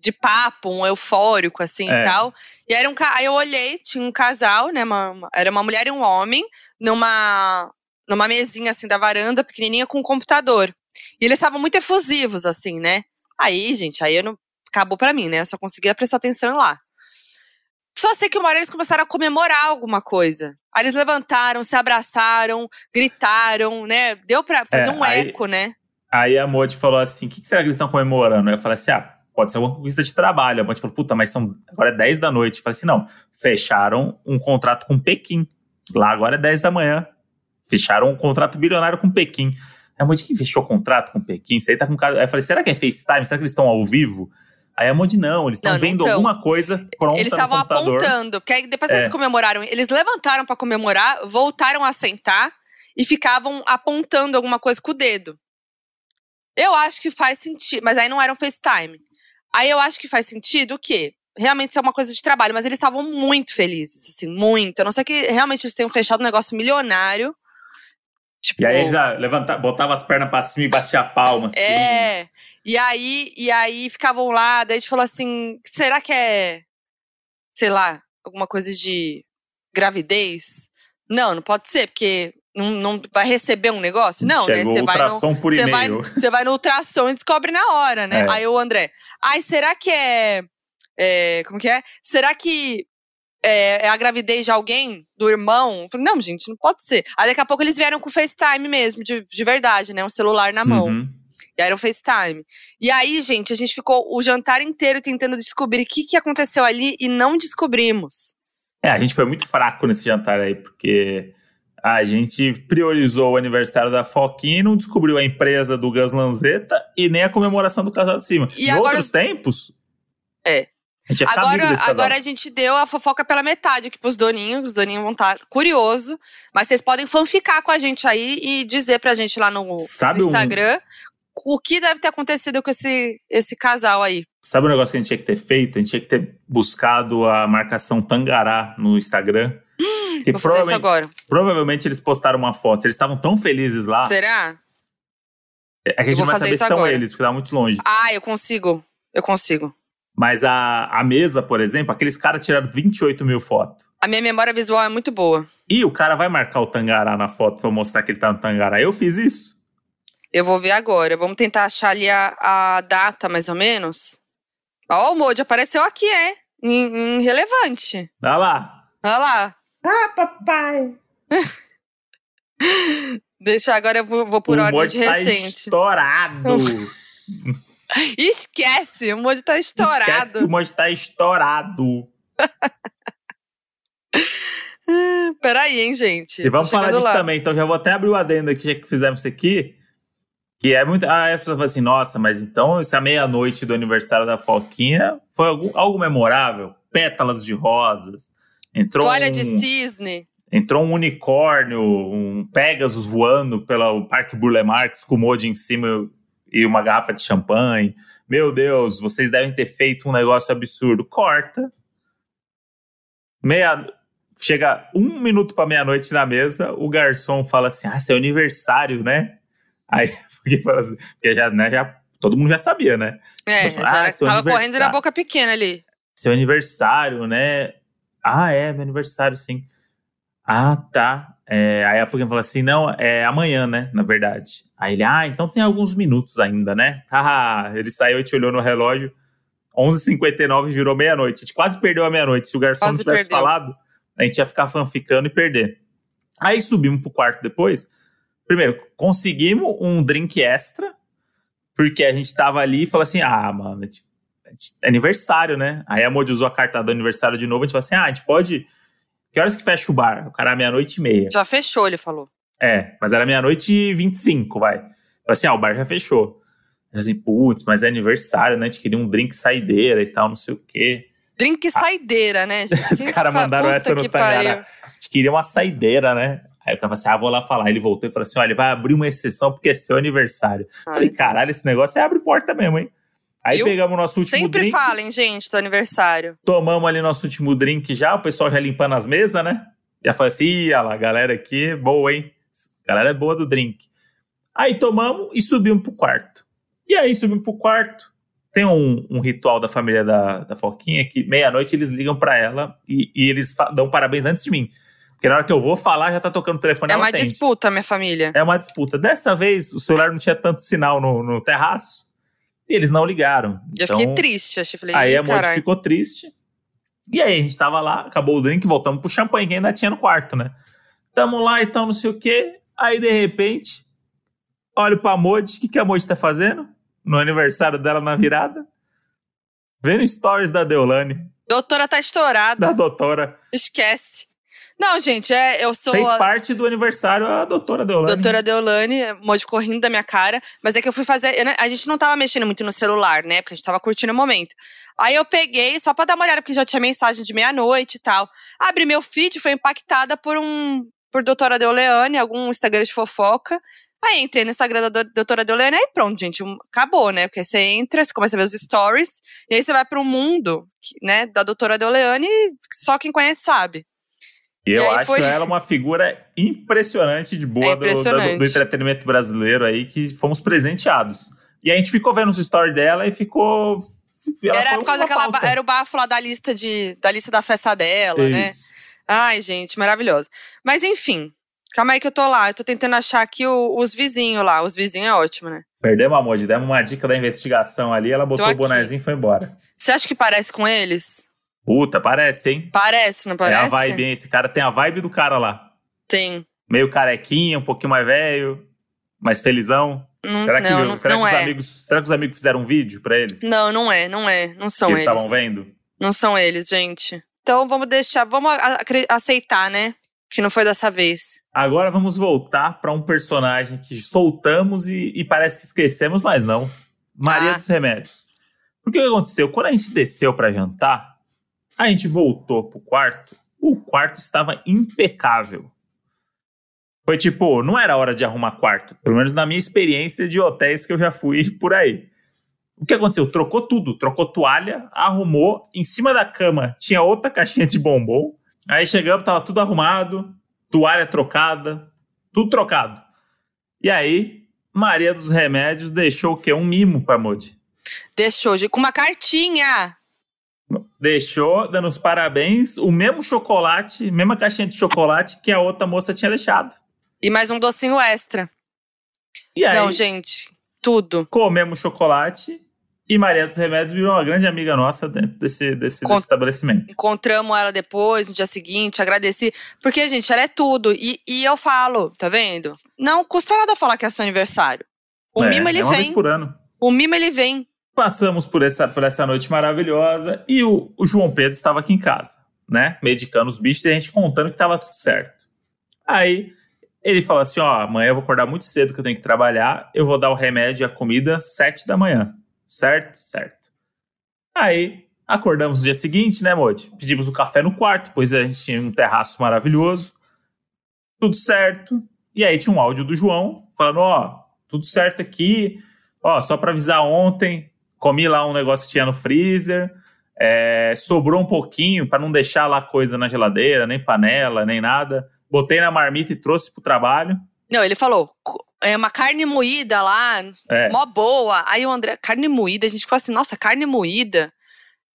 de papo, um eufórico, assim É. e tal. E era um Aí eu olhei, tinha um casal, né? uma- uma- era uma mulher e um homem, numa, numa mesinha assim da varanda, pequenininha, com um computador. E eles estavam muito efusivos, assim, né? Aí, gente, aí eu não. Acabou pra mim, né? Eu só conseguia prestar atenção lá. Só sei que uma hora eles começaram a comemorar alguma coisa. Aí eles levantaram, se abraçaram, gritaram, né? Deu pra fazer É, um aí- eco, né? Aí a Modi falou assim: o que, que será que eles estão comemorando? Aí eu falei assim: ah, pode ser uma conquista de trabalho. A Modi falou: puta, mas são agora é 10 da noite. Eu falei assim: não, fecharam um contrato com Pequim. Lá agora é 10 da manhã. Fecharam um contrato bilionário com Pequim. Aí a Modi, quem fechou contrato com Pequim? Isso aí tá com cara. Aí eu falei: será que é FaceTime? Será que eles estão ao vivo? Aí a Modi, não, eles estão vendo tão. alguma coisa pronta Eles estavam apontando, porque aí depois que É. eles comemoraram, eles levantaram pra comemorar, voltaram a sentar e ficavam apontando alguma coisa com o dedo. Eu acho que faz sentido, mas aí não era um FaceTime. Aí eu acho que faz sentido o quê? Realmente isso é uma coisa de trabalho, mas eles estavam muito felizes, assim, muito. A não ser que realmente eles tenham fechado um negócio milionário. Tipo, E aí eles já levanta, botavam as pernas pra cima e batia a palma. assim. É. E aí, e aí ficavam lá, daí a gente falou assim: será que é, sei lá, alguma coisa de gravidez? Não, não pode ser, porque não, não vai receber um negócio? Não, né? Chegou Você o vai no. por Você vai, você vai no ultrassom e descobre na hora, né? É. Aí o André, ai, será que é, é, Como que é? Será que é, é a gravidez de alguém? Do irmão? Falei, não, gente, não pode ser. Aí daqui a pouco eles vieram com FaceTime mesmo, de, de verdade, né? Um celular na mão. Uhum. E era um FaceTime. E aí, gente, a gente ficou o jantar inteiro tentando descobrir o que, que aconteceu ali e não descobrimos. É, a gente foi muito fraco nesse jantar aí, porque a gente priorizou o aniversário da Foquinha e não descobriu a empresa do Gus Lanzetta e nem a comemoração do casal de cima. E em agora- outros tempos. É. A gente amigo Agora, agora a gente deu a fofoca pela metade aqui pros doninhos. Os doninhos vão estar curiosos. Mas vocês podem fanficar com a gente aí e dizer pra gente lá no um- Instagram o que deve ter acontecido com esse, esse casal aí. Sabe o negócio que a gente tinha que ter feito? A gente tinha que ter buscado a marcação Tangará no Instagram. Fazer isso agora. provavelmente eles postaram uma foto. Eles estavam tão felizes lá. Será? É que a gente não vai saber se isso são agora. eles, porque tá muito longe. Ah, eu consigo. Eu consigo. Mas a, a mesa, por exemplo, aqueles caras tiraram 28 mil fotos. A minha memória visual é muito boa. E o cara vai marcar o Tangará na foto pra mostrar que ele tá no Tangará. Eu fiz isso. Eu vou ver agora. Vamos tentar achar ali a, a data, mais ou menos. Ó, o Moody apareceu aqui, é. Em, em relevante. Olha lá. Olha lá. Ah, papai. Deixa agora eu vou, vou por o ordem de tá recente. estourado. Esquece, o Moody tá Esquece que o estourado. Moody tá estourado. Peraí, hein, gente. E vamos falar disso lá. também. Então já vou até abrir o adendo aqui, já que fizemos isso aqui. Que é muito. Ah, as pessoas falam assim, nossa, mas então essa meia-noite do aniversário da Foquinha foi algo, algo memorável. Pétalas de rosas. Entrou Toalha um, de cisne. entrou um unicórnio, um Pegasus voando pelo Parque Burle Marx com o Moody em cima e uma garrafa de champanhe. Meu Deus, vocês devem ter feito um negócio absurdo. Corta. Meia, chega um minuto para meia-noite na mesa, o garçom fala assim: Ah, seu aniversário, né? Aí, porque, assim, porque já, né, já, todo mundo já sabia, né? É, Ah, já era- seu tava correndo na boca pequena ali. Seu aniversário, né? Ah, é, meu aniversário, sim. Ah, tá. É, aí a Fugan fala assim: não, é amanhã, né? Na verdade. Aí ele, ah, então tem alguns minutos ainda, né? Haha, ele saiu e te olhou no relógio. 11h59 virou meia-noite. A gente quase perdeu a meia-noite. Se o garçom Quase não tivesse perdeu. falado, a gente ia ficar fanficando e perder. Aí subimos pro quarto depois. Primeiro, conseguimos um drink extra, porque a gente tava ali e falou assim: ah, mano, a gente- é aniversário, né? Aí a Modi usou a carta do aniversário de novo. A gente falou assim: ah, a gente pode. Que horas que fecha o bar? O cara, meia-noite e meia. Já fechou, ele falou. É, mas era meia-noite e 25, vai. Falei assim: ah, o bar já fechou. Eu assim, putz, mas é aniversário, né? A gente queria um drink saideira e tal, não sei o quê. Drink saideira, né, gente? Ah. Os caras mandaram essa no Tangará. A gente queria uma saideira, né? Aí o cara falou assim: ah, vou lá falar. Ele voltou e falou assim: olha, ele vai abrir uma exceção porque é seu aniversário. Ai, Falei, caralho, esse negócio é abre porta mesmo, hein? Aí Viu? pegamos o nosso último Sempre drink, falem, gente, do aniversário. tomamos ali nosso último drink já, o pessoal já limpando as mesas, né? Já falou assim, ih, olha lá, galera aqui, boa, hein? Galera é boa do drink. Aí tomamos e subimos pro quarto. E aí subimos pro quarto. Tem um, um ritual da família da, da Foquinha que meia-noite eles ligam pra ela e, e eles dão parabéns antes de mim. Porque na hora que eu vou falar, já tá tocando o telefone É uma atende. disputa, minha família. É uma disputa. Dessa vez, o celular não tinha tanto sinal no, no terraço. E eles não ligaram. Eu Então, fiquei triste, achei, falei, Aí a caralho. ficou triste. E aí a gente tava lá, acabou o drink, voltamos pro champanhe que ainda tinha no quarto, né? Tamo lá e tal, não sei o quê. Aí, de repente, olho pra Moody, o que, que a Moody tá fazendo? No aniversário dela na virada? Vendo stories da Deolane, Doutora tá estourada, da doutora. esquece. Não, gente, é, eu sou Fez a parte do aniversário a doutora Deolane. doutora Deolane, Moji correndo da minha cara, mas é que eu fui fazer, eu, a gente não tava mexendo muito no celular, né, porque a gente tava curtindo o momento. Aí eu peguei, só pra dar uma olhada, porque já tinha mensagem de meia-noite e tal. Abri meu feed, foi impactada por um, por doutora Deolane, algum Instagram de fofoca. Aí entrei no Instagram da do- doutora Deolane, aí pronto, gente, um- acabou, né? Porque você entra, você começa a ver os stories, e aí você vai pro mundo, que- né, da doutora Deolane, só quem conhece sabe. E eu acho foi- ela uma figura impressionante de boa É do- do, impressionante. do entretenimento brasileiro aí, que fomos presenteados. E a gente ficou vendo os stories dela e ficou. era por causa daquela. ba-. Era o bafo lá da lista, de, da lista da festa dela, né? Isso. Ai, gente, maravilhoso. Mas enfim, calma aí que eu tô lá. Eu tô tentando achar aqui o- os vizinhos lá. Os vizinhos é ótimo, né? Perdemos a Moji, demos uma dica da investigação ali, ela botou o bonezinho e foi embora. Você acha que parece com eles? Puta, parece, hein? Parece, não É parece? a vibe, hein? Esse cara tem a vibe do cara lá. Tem. Meio carequinha, um pouquinho mais velho, mais felizão. Não, será que, não, não, será não que os é. amigos, será que os amigos fizeram um vídeo pra eles? Não, não é, não é. Não são eles eles. estavam vendo? Não são eles, gente. Então vamos deixar, vamos aceitar, né? Que não foi dessa vez. Agora vamos voltar para um personagem que soltamos e, e parece que esquecemos, mas não. Maria Ah. dos Remédios. Porque o que aconteceu? Quando a gente desceu para jantar, a gente voltou pro quarto, o quarto estava impecável. Foi tipo, não era hora de arrumar quarto. Pelo menos na minha experiência de hotéis que eu já fui por aí. O que aconteceu? Trocou tudo. Trocou toalha, arrumou. Em cima da cama tinha outra caixinha de bombom. Aí chegamos, tava tudo arrumado, toalha trocada, tudo trocado. E aí, Maria dos Remédios deixou o quê? Um mimo pra Moody. Deixou, com uma cartinha. Deixou, dando os parabéns, o mesmo chocolate, mesma caixinha de chocolate que a outra moça tinha deixado. E mais um docinho extra. E aí, Não, gente, tudo. comemos chocolate e Maria dos Remédios virou uma grande amiga nossa dentro desse, desse, Com- desse estabelecimento. Encontramos ela depois, no dia seguinte, agradeci. Porque, gente, ela é tudo. E, e eu falo, tá vendo? Não custa nada falar que é seu aniversário. O É, mimo, ele é uma vez vem. por ano. O mimo, ele vem. Passamos por essa, por essa noite maravilhosa e o, o João Pedro estava aqui em casa, né? Medicando os bichos e a gente contando que estava tudo certo. Aí ele falou assim: ó, amanhã eu vou acordar muito cedo que eu tenho que trabalhar, eu vou dar o remédio e a comida sete da manhã. Certo? Certo. Aí acordamos no dia seguinte, né, Modi? Pedimos o café no quarto, pois a gente tinha um terraço maravilhoso. Tudo certo. E aí tinha um áudio do João falando: ó, tudo certo aqui. Ó, só para avisar ontem, comi lá um negócio que tinha no freezer. é, sobrou um pouquinho para não deixar lá coisa na geladeira, nem panela, nem nada. Botei na marmita e trouxe pro trabalho. Não, ele falou, "Co- é uma carne moída lá, É, mó boa. Aí o André, carne moída, a gente ficou assim, nossa, carne moída.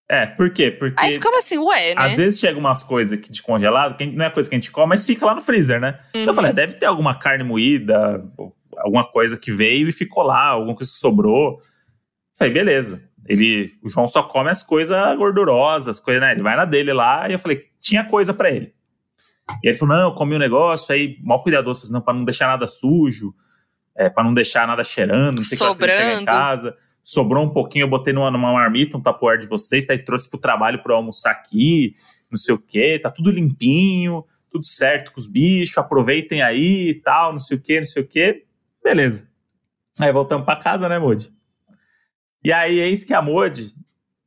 é por quê? Porque Aí ficamos assim, ué, né? às vezes chega umas coisas de congelado, que não é coisa que a gente come, mas fica lá no freezer, né? Então eu Uhum. falei, deve ter alguma carne moída, alguma coisa que veio e ficou lá, alguma coisa que sobrou. Falei, beleza. Ele, o João só come as coisas gordurosas, coisa, né? Ele vai na dele lá e eu falei, tinha coisa pra ele. E ele falou, não, eu comi um negócio, aí mal cuidadoso, não, pra não deixar nada sujo, é, para não deixar nada cheirando, não sei o que chegar em casa. Sobrou um pouquinho, eu botei numa, numa marmita, um tapoar de vocês, daí trouxe pro trabalho eu almoçar aqui, não sei o que, tá tudo limpinho, tudo certo com os bichos, aproveitem aí e tal, não sei o que, não sei o que. Beleza. Aí voltamos pra casa, né, Modi? E aí, eis que a Modi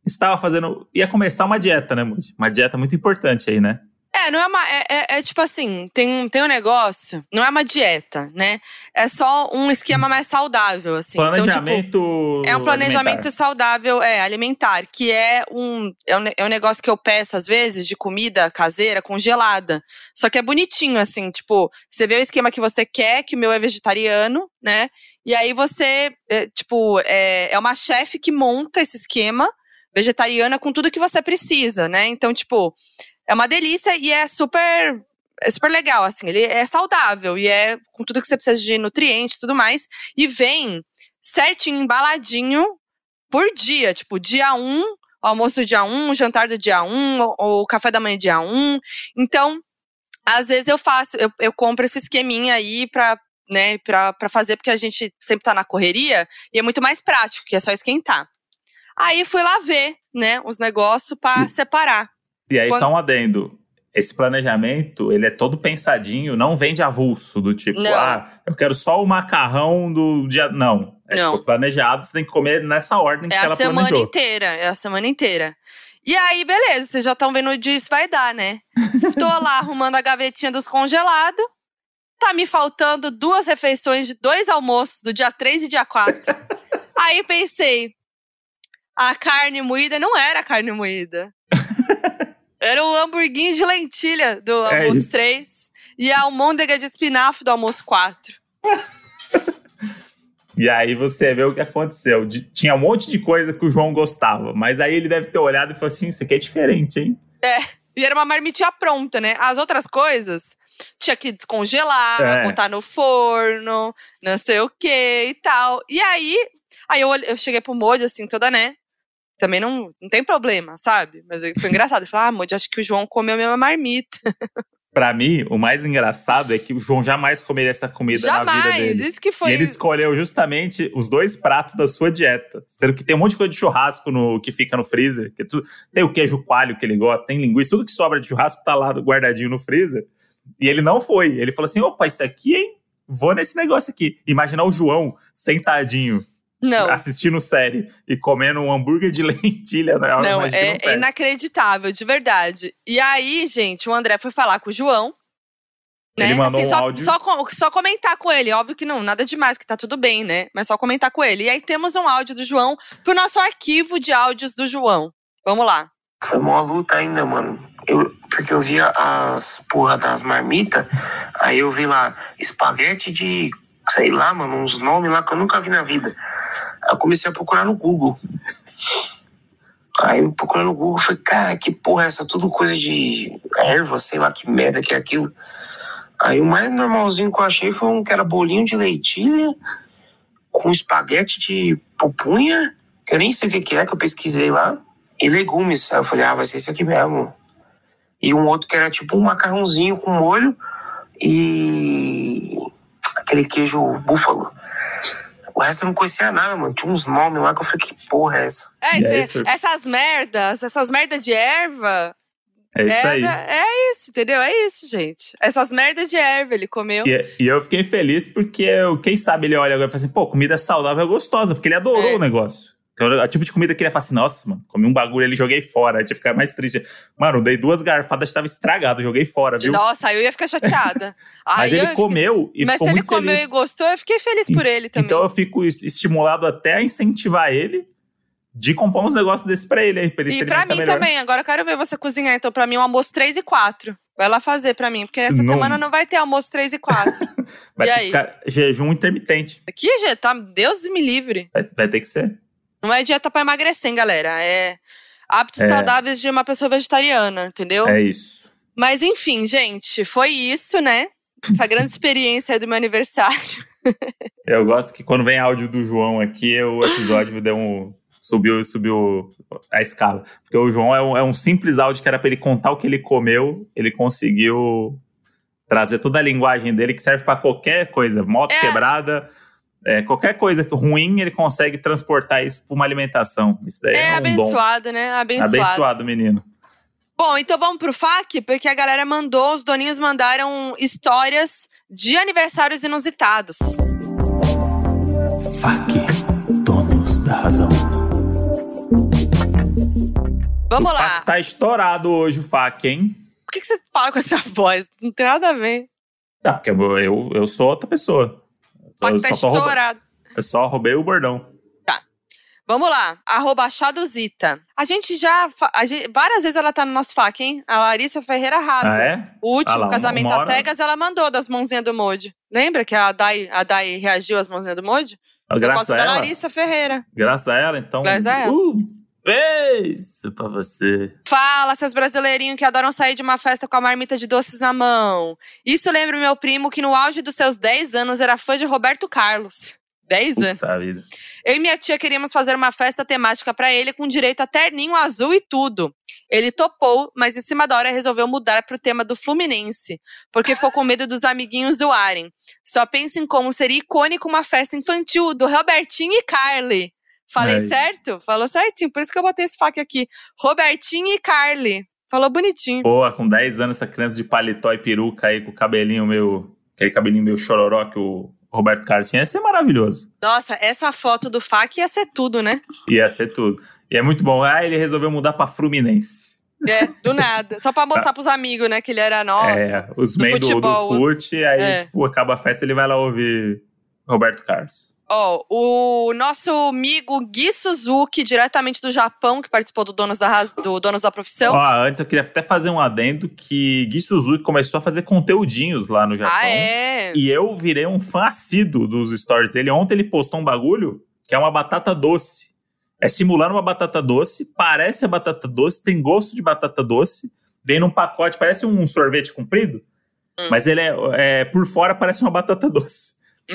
estava fazendo. ia começar uma dieta, né, Modi? Uma dieta muito importante aí, né? É, não é uma. É, é- é tipo assim, tem, tem um negócio, não é uma dieta, né? É só um esquema mais saudável, assim. Então, tipo, Planejamento. É um planejamento alimentar. saudável, é, alimentar, que é um, é um, é um negócio que eu peço, às vezes, de comida caseira, congelada. Só que é bonitinho, assim, tipo, você vê o esquema que você quer, que o meu é vegetariano, né? E aí você, é, tipo, é, é uma chefe que monta esse esquema vegetariana com tudo que você precisa, né? Então, tipo, é uma delícia e é super. É super legal, assim. Ele é saudável e é com tudo que você precisa de nutrientes e tudo mais. E vem certinho, embaladinho por dia. Tipo, dia 1, um, almoço do dia 1, um, jantar do dia 1, um, o, o café da manhã dia 1. Um. Então, às vezes eu faço, eu, eu compro esse esqueminha aí pra, né, pra, pra fazer, porque a gente sempre tá na correria e é muito mais prático, que é só esquentar. Aí fui lá ver, né, os negócios pra separar. E aí, Quando- só um adendo. Esse planejamento, ele é todo pensadinho, não vem de avulso, do tipo, Não. ah, eu quero só o macarrão do dia. Não. É Não. tipo, planejado, você tem que comer nessa ordem que É a ela semana planejou. inteira, é a semana inteira. E aí, beleza, vocês já estão vendo onde isso vai dar, né? Tô lá arrumando a gavetinha dos congelados. Tá me faltando duas refeições de dois almoços do dia 3 e dia 4. aí pensei, a carne moída não era carne moída. Era o hamburguinho de lentilha do É almoço isso. 3 e a almôndega de espinafre do almoço 4. E aí você vê o que aconteceu. De- tinha um monte de coisa que o João gostava, mas aí ele deve ter olhado e falou assim: isso aqui é diferente, hein? E era uma marmitinha pronta, né? As outras coisas tinha que descongelar, É. botar no forno, não sei o que e tal. E aí, aí eu, eu cheguei pro Moody, assim, toda, né? Também não, não tem problema, sabe? Mas foi engraçado. Eu falei, ah, Moody, acho que o João comeu a mesma marmita. Pra mim, o mais engraçado é que o João jamais comeria essa comida na vida Jamais! dele. Isso que foi. E ele escolheu justamente os dois pratos da sua dieta. Sendo que tem um monte de coisa de churrasco no, que fica no freezer. Que tu- tem o queijo coalho que ele gosta, tem linguiça, tudo que sobra de churrasco tá lá guardadinho no freezer. E ele não foi. Ele falou assim: opa, isso aqui, hein? Vou nesse negócio aqui. Imaginar o João sentadinho, Não, assistindo série e comendo um hambúrguer de lentilha. Né? Não, imagino é, é inacreditável, de verdade. E aí, gente, o André foi falar com o João. Né? Ele mandou Assim, um só, áudio. só, só comentar com ele, óbvio que não, nada demais, que tá tudo bem, né? Mas só comentar com ele. E aí temos um áudio do João pro nosso arquivo de áudios do João. Vamos lá. Foi mó luta ainda, mano. Eu, porque eu via as porra das marmitas, aí eu vi lá espaguete de, sei lá, mano, uns nomes lá que eu nunca vi na vida. Aí eu comecei a procurar no Google. Aí eu procurando no Google, falei, cara, que porra é essa? Tudo coisa de erva, sei lá que merda que é aquilo. Aí o mais normalzinho que eu achei foi um que era bolinho de leitilha com espaguete de pupunha, que eu nem sei o que é, que eu pesquisei lá e legumes. Aí eu falei, ah, vai ser esse aqui mesmo. E um outro que era tipo um macarrãozinho com molho e aquele queijo búfalo. O resto eu não conhecia nada, mano. Tinha uns nomes lá que eu falei, que porra é essa? É, aí, cê- essas merdas, essas merdas de erva. É isso é, aí. é isso, entendeu? É isso, gente. Essas merdas de erva ele comeu. E, e eu fiquei feliz porque, eu- quem sabe, ele olha agora e fala assim, pô, comida saudável é gostosa, porque ele adorou É. o negócio. Então, o tipo de comida que ele fala assim, nossa, mano, comi um bagulho ali, joguei fora. Aí tinha que ficar mais triste. Mano, dei duas garfadas, estava estragado, joguei fora, viu? Nossa, eu ia ficar chateada. Mas ele eu- comeu e Mas ficou se ele comeu feliz. e gostou, eu fiquei feliz por ele também. Então eu fico es- estimulado até a incentivar ele de comprar uns negócios desses pra ele aí, pra ele E pra mim melhor. também. Agora eu quero ver você cozinhar. Então, pra mim, um almoço 3 e 4. Vai lá fazer pra mim. Porque essa Não. semana não vai ter almoço 3 e 4. Vai E ter que aí? ficar jejum intermitente. Aqui, gente, tá... Deus me livre. Vai, vai ter que ser. Não é dieta pra emagrecer, hein, galera. É hábitos É. saudáveis de uma pessoa vegetariana, entendeu? É isso. Mas enfim, gente, foi isso, né? Essa grande experiência aí do meu aniversário. Eu gosto que quando vem áudio do João aqui, o episódio deu um. Subiu, subiu a escala. Porque o João é um, é um simples áudio que era pra ele contar o que ele comeu. Ele conseguiu trazer toda a linguagem dele que serve pra qualquer coisa. Moto É. quebrada, é, qualquer coisa que ruim, ele consegue transportar isso pra uma alimentação. Isso daí é, É, um dom. abençoado, né? Abençoado. Abençoado, menino. Bom, então vamos pro FAQ, porque a galera mandou, os doninhos mandaram histórias de aniversários inusitados. FAQ, donos da razão. Vamos o lá. FAQ tá estourado hoje, o FAQ, hein? Por que, que você fala com essa voz? Não tem nada a ver. Tá, porque eu, eu, eu sou outra pessoa. FAQ tá só, estourado. eu só roubei o bordão. Vamos lá, arroba Chaduzita. A gente já. a gente- várias vezes ela tá no nosso FAQ, hein? A Larissa Ferreira arrasa. Ah, é? O último Ah lá, casamento às hora- cegas, ela mandou das mãozinhas do Modi. Lembra que a Dai, a Dai reagiu às mãozinhas do? Por Graças a da ela. Larissa Ferreira. Graças a ela, então. Graças a ela. Uh, beijo pra você. Fala, seus brasileirinhos que adoram sair de uma festa com a marmita de doces na mão. Isso lembra o meu primo que no auge dos seus 10 anos era fã de Roberto Carlos. 10 anos. Puta vida. Eu e minha tia queríamos fazer uma festa temática pra ele com direito a terninho azul e tudo. Ele topou, mas em cima da hora resolveu mudar pro tema do Fluminense, porque ficou com medo dos amiguinhos zoarem. Só pensa em como seria icônico uma festa infantil do Robertinho e Carly. Falei certo? Falou certinho, por isso que eu botei esse fac aqui. Robertinho e Carly. Falou bonitinho. Boa, com 10 anos, essa criança de paletó e peruca aí, com o cabelinho meio. Aquele cabelinho meio chororó que o Roberto Carlos tinha, ia ser maravilhoso. Nossa, essa foto do fac ia ser tudo, né? Ia ser tudo. E é muito bom. Ah, ele resolveu mudar pra Fluminense. É, do nada. Só pra mostrar pros amigos, né, que ele era nossa. é, os men do, do fute, aí, É. tipo, acaba a festa, ele vai lá ouvir Roberto Carlos. Ó, o nosso amigo Gui Suzuki, diretamente do Japão, que participou do Donos da, Raz- do Donos da Profissão. Ó, antes eu queria até fazer um adendo que Gui Suzuki começou a fazer conteúdinhos lá no Japão. ah, é? E eu virei um fã assíduo dos stories dele. Ontem ele postou um bagulho que é uma batata doce. É simulando uma batata doce, parece a batata doce, tem gosto de batata doce, vem num pacote, parece um sorvete comprido, Hum. mas ele é, é- por fora parece uma batata doce.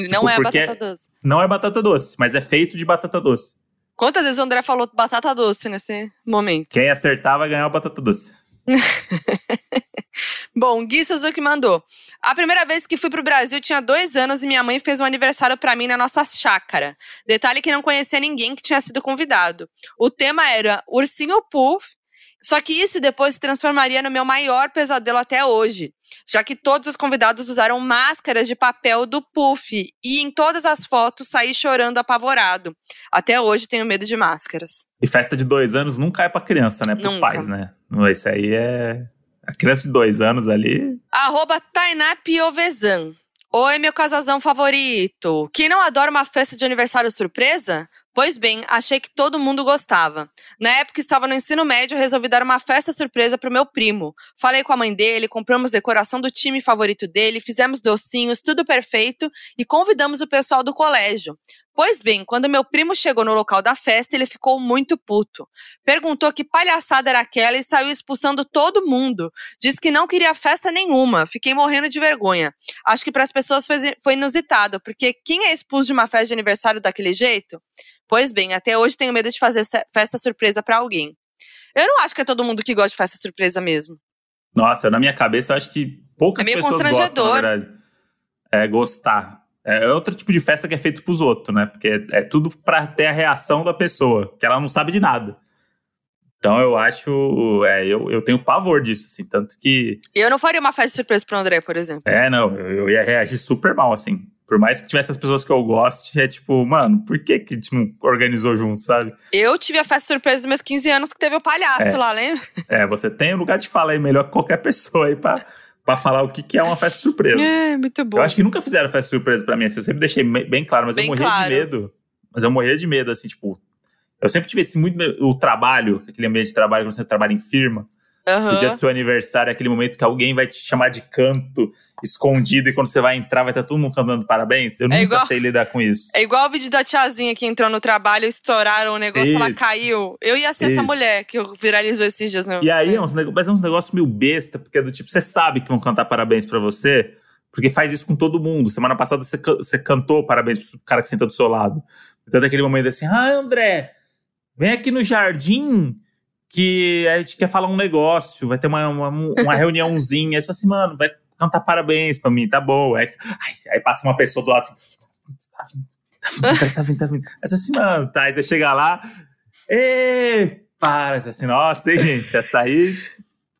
Não é a porque- batata doce. Não é batata doce, mas é feito de batata doce. Quantas vezes o André falou batata doce nesse momento? Quem acertar vai ganhar uma batata doce. Bom, Gui Suzuki mandou. A primeira vez que fui pro Brasil tinha dois anos e minha mãe fez um aniversário pra mim na nossa chácara. Detalhe que não conhecia ninguém que tinha sido convidado. O tema era Ursinho Puff, só que isso depois se transformaria no meu maior pesadelo até hoje, já que todos os convidados usaram máscaras de papel do Puff e em todas as fotos saí chorando apavorado. Até hoje tenho medo de máscaras. E festa de dois anos nunca é pra criança, né? Pros Nunca. pais, né? Isso aí é, A criança de dois anos ali. Arroba Tainá Piovesan. Oi, meu casazão favorito. Quem não adora uma festa de aniversário surpresa? Pois bem, achei que todo mundo gostava. Na época estava no ensino médio, resolvi dar uma festa surpresa pro meu primo. Falei com a mãe dele, compramos decoração do time favorito dele, fizemos docinhos, tudo perfeito e convidamos o pessoal do colégio. Pois bem, quando meu primo chegou no local da festa, ele ficou muito puto. Perguntou que palhaçada era aquela e saiu expulsando todo mundo. Disse que não queria festa nenhuma. Fiquei morrendo de vergonha. Acho que para as pessoas foi, inusitado, porque quem é expulso de uma festa de aniversário daquele jeito? Pois bem, até hoje tenho medo de fazer festa surpresa para alguém. Eu não acho que é todo mundo que gosta de festa surpresa mesmo. Nossa, na minha cabeça eu acho que poucas é meio pessoas gostam, na verdade. É gostar. É outro tipo de festa que é feito pros outros, né? Porque é, é tudo pra ter a reação da pessoa, que ela não sabe de nada. Então eu acho. É, eu, eu tenho pavor disso, assim. Tanto que. Eu não faria uma festa surpresa pro André, por exemplo. É, não. Eu, eu ia reagir super mal, assim. Por mais que tivesse as pessoas que eu goste, é tipo, mano, por que, que a gente não organizou junto, sabe? Eu tive a festa surpresa dos meus 15 anos que teve o palhaço É. lá, lembra? É, você tem um lugar de fala aí melhor que qualquer pessoa aí pra, pra falar o que, que é uma festa surpresa. É, muito bom. Eu acho que nunca fizeram festa surpresa pra mim, assim, eu sempre deixei bem claro, mas Bem eu morria claro. de medo. Mas eu morria de medo, assim, tipo. Eu sempre tive esse muito. medo- O trabalho, aquele ambiente de trabalho, quando você trabalha em firma, Aham. no dia do seu aniversário, é aquele momento que alguém vai te chamar de canto escondido e quando você vai entrar vai estar todo mundo cantando parabéns. Eu nunca igual- sei lidar com isso. É igual o vídeo da tiazinha que entrou no trabalho, estouraram o negócio, ela Isso. caiu. Eu ia ser essa Isso. mulher que viralizou esses dias. No... E aí, É. é uns, mas é uns negócios meio besta, porque é do tipo, você sabe que vão cantar parabéns pra você, porque faz isso com todo mundo. Semana passada você, você cantou parabéns pro cara que senta do seu lado. Então, daquele momento assim, ah, André, vem aqui no jardim que a gente quer falar um negócio, vai ter uma, uma, uma reuniãozinha. Aí você fala assim, mano, vai cantar parabéns pra mim, tá bom. Aí, aí passa uma pessoa do lado assim, tá vindo, tá vindo, tá vindo, tá vindo. Aí você assim, mano, tá. Aí você chega lá, ê, para, você assim, nossa, hein, gente, essa aí,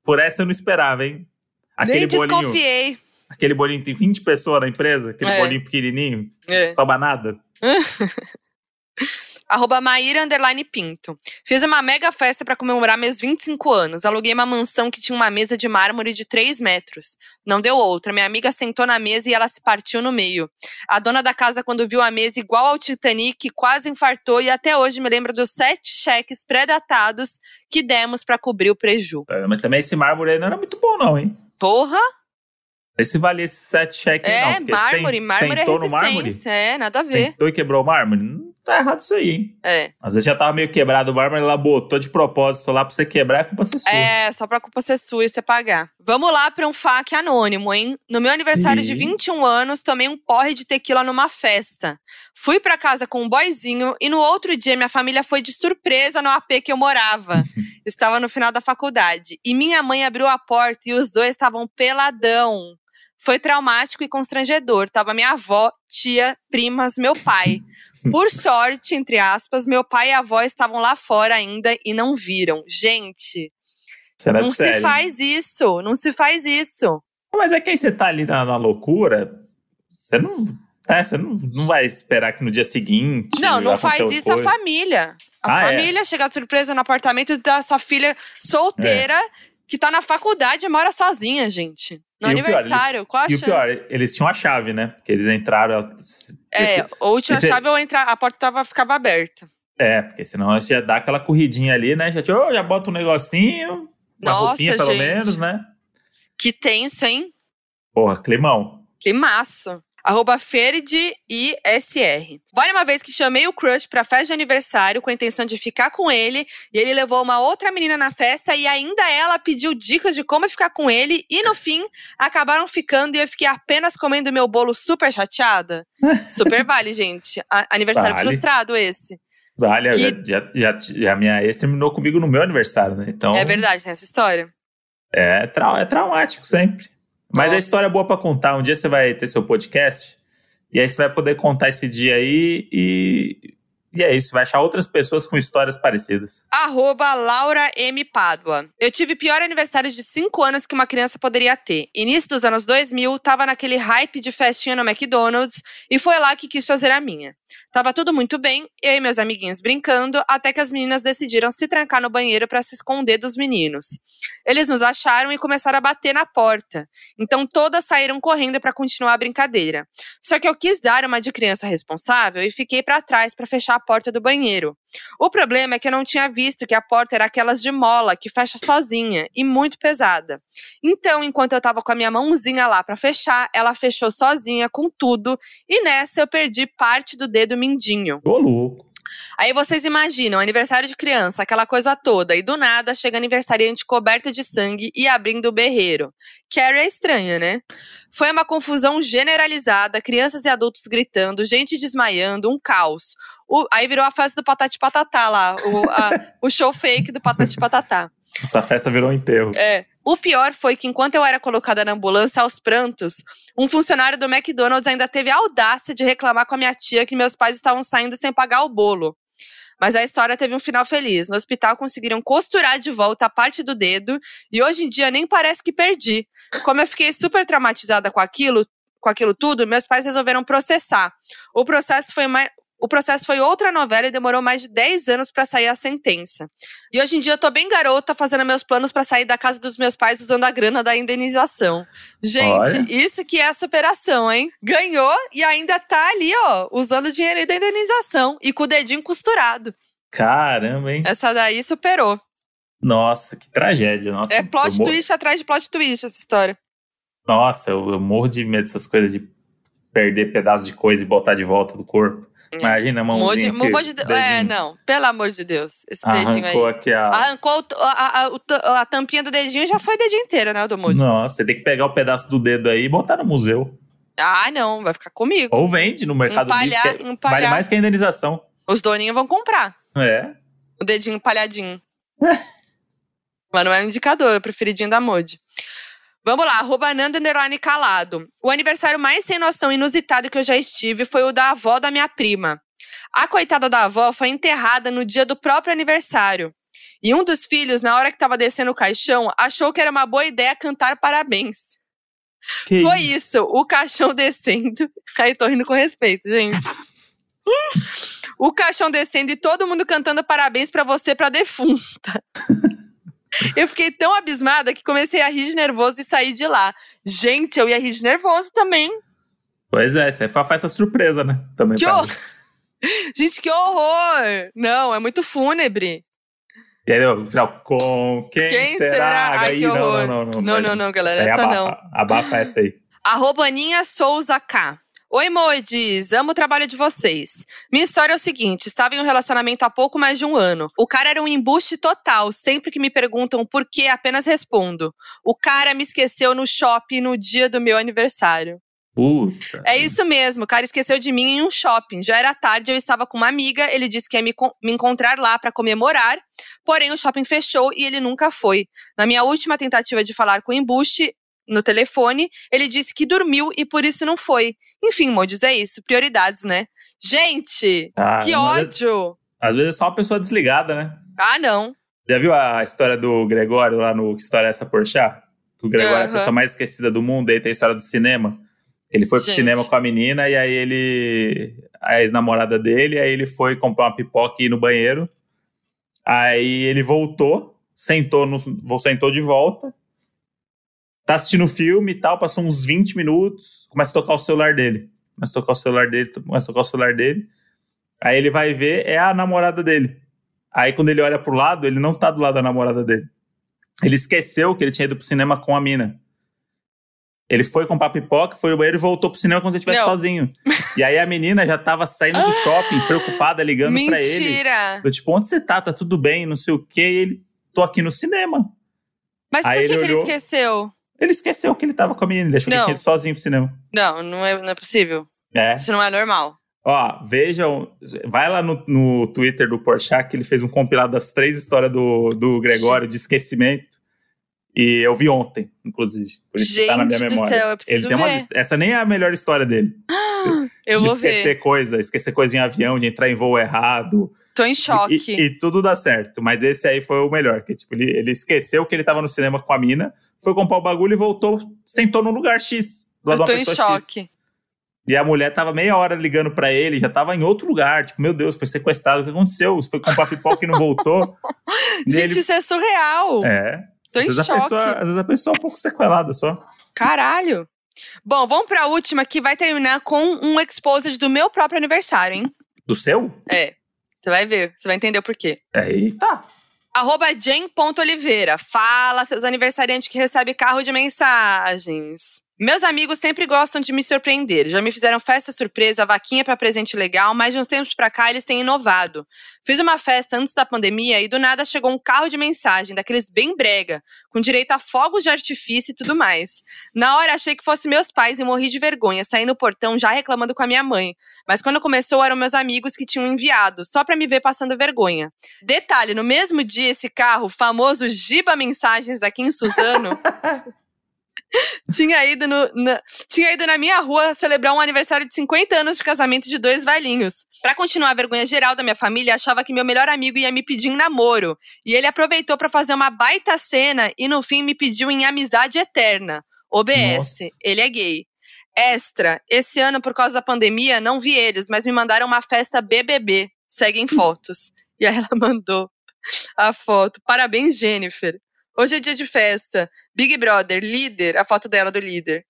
por essa eu não esperava, hein? Aquele Nem bolinho, desconfiei. aquele bolinho tem 20 pessoas na empresa, aquele É. bolinho pequenininho, É. soba nada. Arroba Maíra Underline Pinto. Fiz uma mega festa para comemorar meus 25 anos. Aluguei uma mansão que tinha uma mesa de mármore de 3 metros. Não deu outra. Minha amiga sentou na mesa e ela se partiu no meio. A dona da casa, quando viu a mesa igual ao Titanic, quase infartou e até hoje me lembra dos sete cheques pré-datados que demos para cobrir o preju. É, Mas também esse mármore aí não era muito bom, não, hein? Porra! Esse valia esse sete cheques, não. É, mármore. Mármore é no mármore, resistência. É, nada a ver. sentou e quebrou o mármore. Tá errado isso aí, hein? É. Às vezes já tava meio quebrado o mármore, ela botou de propósito lá pra você quebrar, é culpa ser sua. É, só pra culpa ser sua e você pagar. Vamos lá pra um FAQ anônimo, hein? No meu aniversário de Ih. 21 anos, tomei um porre de tequila numa festa. Fui pra casa com um boyzinho e no outro dia minha família foi de surpresa no AP que eu morava. Estava no final da faculdade. E minha mãe abriu a porta e os dois estavam peladão. Foi traumático e constrangedor. Tava minha avó, tia, primas, meu pai. Por sorte, entre aspas, meu pai e a avó estavam lá fora ainda e não viram. Gente, Será não sério. se faz isso, não se faz isso. Mas é que aí você tá ali na, na loucura, você não. É, você não, não vai esperar que no dia seguinte. Não, não faz isso a coisa. família. A Ah, é? família chegar de surpresa no apartamento da sua filha solteira, que tá na faculdade e mora sozinha, gente. No E o pior, aniversário, qual a E o chance? pior, eles tinham a chave, né? Porque eles entraram. É, ou tinha esse- chave ou entrar, a porta tava, ficava aberta. É, porque senão já dá aquela corridinha ali, né? Já, oh, já bota um negocinho, uma Nossa, roupinha pelo gente. menos, né? Que tenso, hein? Porra, climão. Que maço. Arroba Ferde ISR. Vale uma vez que chamei o crush pra festa de aniversário com a intenção de ficar com ele, e ele levou uma outra menina na festa e ainda ela pediu dicas de como ficar com ele, e no fim acabaram ficando e eu fiquei apenas comendo meu bolo super chateada. Super vale, gente. A- aniversário Vale. frustrado esse. Vale, Que- já, já, já, a minha ex terminou comigo no meu aniversário, né? Então. É verdade, tem essa história. É, trau- é traumático sempre. Mas Nossa. a história é boa pra contar. Um dia você vai ter seu podcast e aí você vai poder contar esse dia aí e, e é isso. Vai achar outras pessoas com histórias parecidas. Arroba Laura M. Pádua. Eu tive o pior aniversário de 5 anos que uma criança poderia ter. Início dos anos 2000, tava naquele hype de festinha no McDonald's e foi lá que quis fazer a minha. Tava tudo muito bem, eu e meus amiguinhos brincando, até que as meninas decidiram se trancar no banheiro para se esconder dos meninos. Eles nos acharam e começaram a bater na porta. Então todas saíram correndo para continuar a brincadeira. Só que eu quis dar uma de criança responsável e fiquei para trás para fechar a porta do banheiro. O problema é que eu não tinha visto que a porta era aquelas de mola que fecha sozinha e muito pesada. Então, enquanto eu tava com a minha mãozinha lá para fechar, ela fechou sozinha com tudo e nessa eu perdi parte do dedo mindinho. Ô, louco. Aí vocês imaginam, aniversário de criança, aquela coisa toda, e do nada chega aniversariante coberta de sangue e abrindo o berreiro. Carrie é estranha, né? Foi uma confusão generalizada, crianças e adultos gritando, gente desmaiando, um caos. O- aí virou a festa do Patati Patatá lá, o, a- o show fake do Patati Patatá. Essa festa virou um enterro. É. O pior foi que enquanto eu era colocada na ambulância aos prantos, um funcionário do McDonald's ainda teve a audácia de reclamar com a minha tia que meus pais estavam saindo sem pagar o bolo. Mas a história teve um final feliz. No hospital conseguiram costurar de volta a parte do dedo e hoje em dia nem parece que perdi. Como eu fiquei super traumatizada com aquilo, com aquilo tudo, meus pais resolveram processar. O processo foi mais o processo foi outra novela e demorou mais de 10 anos pra sair a sentença. E hoje em dia eu tô bem garota fazendo meus planos pra sair da casa dos meus pais usando a grana da indenização. Gente, Olha. isso que é a superação, hein? Ganhou e ainda tá ali, ó, usando o dinheiro da indenização e com o dedinho costurado. Caramba, hein? Essa daí superou. Nossa, que tragédia. Nossa, É plot twist atrás de plot twist essa história. Nossa, eu, eu morro de medo dessas coisas de perder pedaço de coisa e botar de volta do corpo. É. Imagina a mãozinha aqui, de. É, não. Pelo amor de Deus. Esse dedinho aí. Arrancou aqui a... Arrancou a, a- a tampinha do dedinho já foi o dedinho inteiro, né, o do Moody? Nossa, você tem que pegar o pedaço do dedo aí e botar no museu. Ah, não, vai ficar comigo. Ou vende no Mercado Empalhar, Livre. empalhar. Vale mais que a indenização. Os doninhos vão comprar É. o dedinho palhadinho. Mas não é um indicador, é o preferidinho da Moody. Vamos lá, arroba Nanda Calado. O aniversário mais sem noção inusitado que eu já estive foi o da avó da minha prima. A coitada da avó foi enterrada no dia do próprio aniversário. E um dos filhos, na hora que estava descendo o caixão, achou que era uma boa ideia cantar parabéns. Que Foi isso? isso, o caixão descendo. Aí tô rindo com respeito, gente. o caixão descendo e todo mundo cantando parabéns pra você, pra defunta. Eu fiquei tão abismada que comecei a rir de nervoso e saí de lá. Gente, eu ia rir de nervoso também. Pois é, você faz essa surpresa, né? Também Que horror! Gente, que horror! Não, é muito fúnebre. E aí, no final, com quem, Quem será? será? Ai, Aí, que não, horror. não, não, não. Não, não, não, galera, Essa aí essa abafa, Abafa essa aí. Arroba Aninha Souza K. Oi, Modes, amo o trabalho de vocês. Minha história é o seguinte: estava em um relacionamento há pouco mais de um ano. O cara era um embuste total. Sempre que me perguntam por que, apenas respondo: O cara me esqueceu no shopping no dia do meu aniversário. Puta. É isso mesmo, o cara esqueceu de mim em um shopping. Já era tarde, eu estava com uma amiga, ele disse que ia me, me encontrar lá para comemorar, porém o shopping fechou e ele nunca foi. Na minha última tentativa de falar com o embuste no telefone, ele disse que dormiu e por isso não foi. Enfim, Modes, é isso, prioridades, né? Gente, Ah, que ódio! Às vezes é só uma pessoa desligada, né? Ah, não. Já viu a história do Gregório lá no Que História é essa Porchat? Que o Gregório é a pessoa mais esquecida do mundo, aí tem a história do cinema. Ele foi pro Gente. cinema com a menina e aí ele. A ex-namorada dele, aí ele foi comprar uma pipoca e ir no banheiro. Aí ele voltou, sentou, no, sentou de volta. Tá assistindo o filme e tal, passou uns 20 minutos, começa a tocar o celular dele. Começa a tocar o celular dele, começa a tocar o celular dele. Aí ele vai ver, é a namorada dele. Aí quando ele olha pro lado, ele não tá do lado da namorada dele. Ele esqueceu que ele tinha ido pro cinema com a mina. Ele foi comprar pipoca, foi no banheiro e voltou pro cinema como se ele estivesse sozinho. E aí a menina já tava saindo do shopping, preocupada, ligando pra ele. Mentira! Eu, tipo, onde você tá? Tá tudo bem, não sei o quê. E ele, tô aqui no cinema. Mas por Aí que, ele que ele olhou- esqueceu? Ele esqueceu que ele tava com a menina, que Não. ele sozinho pro cinema. Não, não é, não é possível. É. Isso não é normal. Ó, vejam, vai lá no, no Twitter do Porchat que ele fez um compilado das três histórias do, do Gregório de esquecimento. E eu vi ontem, inclusive. Por isso que tá na minha Gente do memória. céu, eu preciso ele tem uma, ver. essa nem é a melhor história dele. Eu de vou esquecer ver. coisa, esquecer coisa em avião, de entrar em voo errado. Tô em E, choque. e- e tudo dá certo. Mas esse aí foi o melhor. Que, tipo, ele, ele esqueceu que ele tava no cinema com a mina, foi comprar o bagulho e voltou, sentou no lugar X. Do lado Eu tô em pessoa X. choque. E a mulher tava meia hora ligando pra ele, já tava em outro lugar. Tipo, meu Deus, foi sequestrado. O que aconteceu? Você foi comprar pipoca e não voltou? E Gente, ele- isso é surreal. É. Tô Às em choque. pessoa, às vezes a pessoa é um pouco sequelada só. Caralho. Bom, vamos pra última que vai terminar com um exposed do meu próprio aniversário, hein? Do seu? É. Você vai ver, você vai entender o porquê. Eita. Arroba Jen.oliveira. Fala, seus aniversariantes que recebem carro de mensagens. Meus amigos sempre gostam de me surpreender. Já me fizeram festa surpresa, vaquinha pra presente legal, mas de uns tempos pra cá eles têm inovado. Fiz uma festa antes da pandemia e do nada chegou um carro de mensagem, daqueles bem brega, com direito a fogos de artifício e tudo mais. Na hora achei que fosse meus pais e morri de vergonha, saí no portão já reclamando com a minha mãe. Mas quando começou eram meus amigos que tinham enviado, só pra me ver passando vergonha. Detalhe, no mesmo dia esse carro, famoso Giba Mensagens aqui em Suzano, tinha ido, no- na, tinha ido na minha rua celebrar um aniversário de 50 anos de casamento de dois velhinhos. Pra continuar a vergonha geral da minha família, achava que meu melhor amigo ia me pedir em namoro. E ele aproveitou pra fazer uma baita cena e no fim me pediu em amizade eterna. OBS, Nossa. ele é gay. Extra, esse ano, por causa da pandemia, não vi eles, mas me mandaram uma festa BBB. Seguem fotos. E aí ela mandou a foto. Parabéns, Jennifer. Hoje é dia de festa. Big Brother, líder, a foto dela do líder.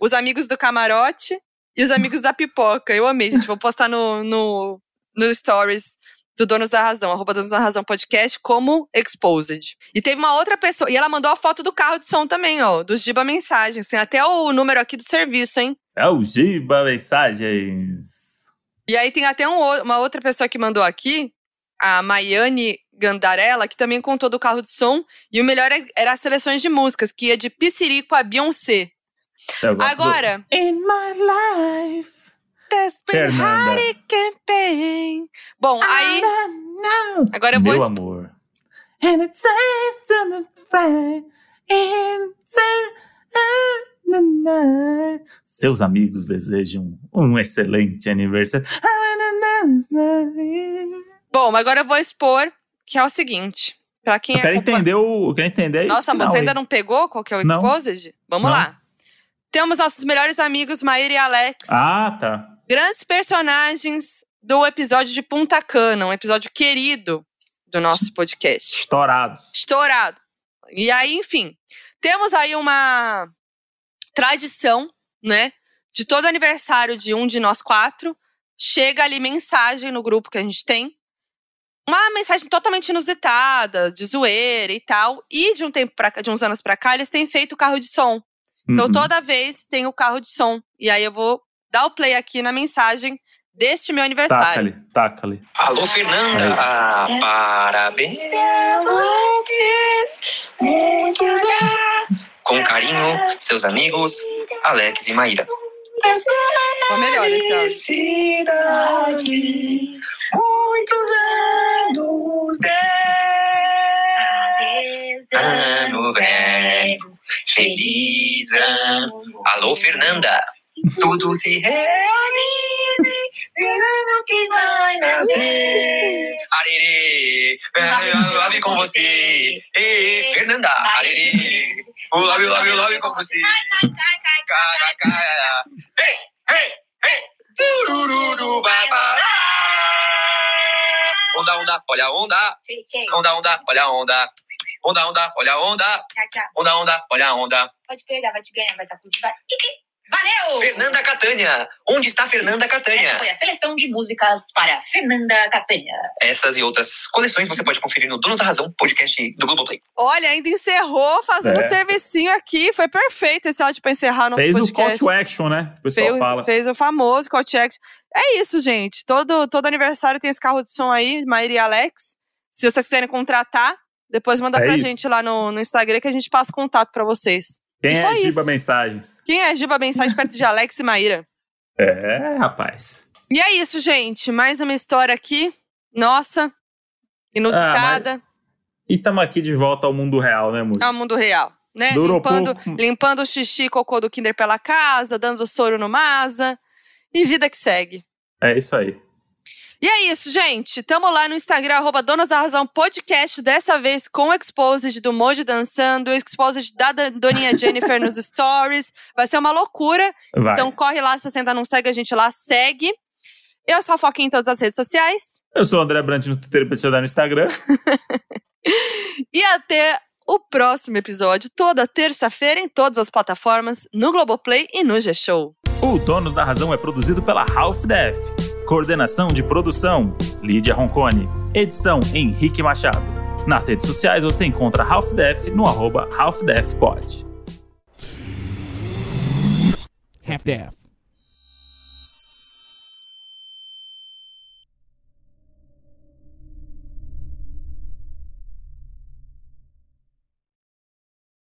Os amigos do camarote e os amigos da pipoca. Eu amei, gente. Vou postar no, no, no stories do Donos da Razão, arroba Donos da Razão Podcast, como Exposed. E teve uma outra pessoa, e ela mandou a foto do carro de som também, ó, dos Giba Mensagens. Tem até o número aqui do serviço, hein? É o Giba Mensagens. E aí tem até um uma outra pessoa que mandou aqui, a Maiane Gandarella, que também contou do carro de som. E o melhor é- era as seleções de músicas, que ia de Piscirico a Beyoncé. Gosto Agora, do In My Life. Fernanda. Campaign. Bom, aí, agora eu Meu vou. amor. And it's to the. Seus amigos desejam um excelente aniversário. Bom, agora eu vou expor que é o seguinte. Pra quem Eu quero acompanha- entender o. Eu quero entender Nossa, final você ainda aí. não pegou qual que é o Não. Exposed? Vamos Não. lá. Temos nossos melhores amigos, Maíra e Alex. Ah, tá. grandes personagens do episódio de Punta Cana, um episódio querido do nosso podcast. Estourado. Estourado. E aí, enfim, temos aí uma tradição, né? De todo aniversário de um de nós quatro, chega ali mensagem no grupo que a gente tem. Uma mensagem totalmente inusitada, de zoeira e tal. E de um tempo pra cá, de uns anos pra cá, eles têm feito carro de som. Então, Uhum. toda vez tem o carro de som. E aí eu vou dar o play aqui na mensagem deste meu aniversário. Taca-lhe, taca-lhe. Alô, Fernanda. Ah, parabéns. Com carinho, seus amigos, Alex e Maíra. Só melhor esse áudio. Muitos anos de ano velho, feliz ano. Alô, Fernanda. Tudo se realize, ano que vai nascer. Arerê, love com você. Ei, Fernanda, arerê. O love, love, love com você. Cara, cara. Ei, ei, ei. Urururu vai parar. Onda, onda, olha a onda. Onda, onda, olha a onda. Onda, onda, olha a onda. Onda, onda, olha a onda. Pode pegar, vai te ganhar, vai sacudir, vai. Valeu! Fernanda Catânia. Onde está Fernanda Essa Catânia? foi a seleção de músicas para Fernanda Catânia. Essas e outras coleções você pode conferir no Dono da Razão, podcast do Globoplay. Olha, ainda encerrou fazendo É. um servicinho aqui. Foi perfeito esse áudio pra encerrar nosso Fez o call podcast. to action, né? O pessoal fez, fala. fez o famoso call to action. É isso, gente. Todo, todo aniversário tem esse carro de som aí, Maíra e Alex. Se vocês quiserem contratar, depois manda É pra isso. gente lá no, no Instagram que a gente passa o contato pra vocês. Quem é Giba isso. Mensagens? Quem é Giba Mensagem perto de Alex e Maíra? É, rapaz. E é isso, gente. Mais uma história aqui. Nossa. Inusitada. E tamo aqui de volta ao mundo real, né, Muri? É o mundo real, né? Durou limpando, pouco. limpando o xixi e cocô do Kinder pela casa, dando soro no Masa. E vida que segue. É isso aí. E é isso, gente. Tamo lá no Instagram, arroba Donas da Razão Podcast, dessa vez com o Exposed do Moji dançando, o Exposed da Doninha Jennifer nos stories. Vai ser uma loucura. Vai. Então corre lá, se você ainda não segue a gente lá, segue. Eu sou a Foquinha em todas as redes sociais. Eu sou o André Brant no Twitter e pra te ajudar no Instagram. E até o próximo episódio, toda terça-feira, em todas as plataformas, no Globoplay e no G-Show. O Donos da Razão é produzido pela Half Def. Coordenação de produção, Lídia Roncone. Edição, Henrique Machado. Nas redes sociais você encontra Half Def no arroba HalfDefPod. Half-Death.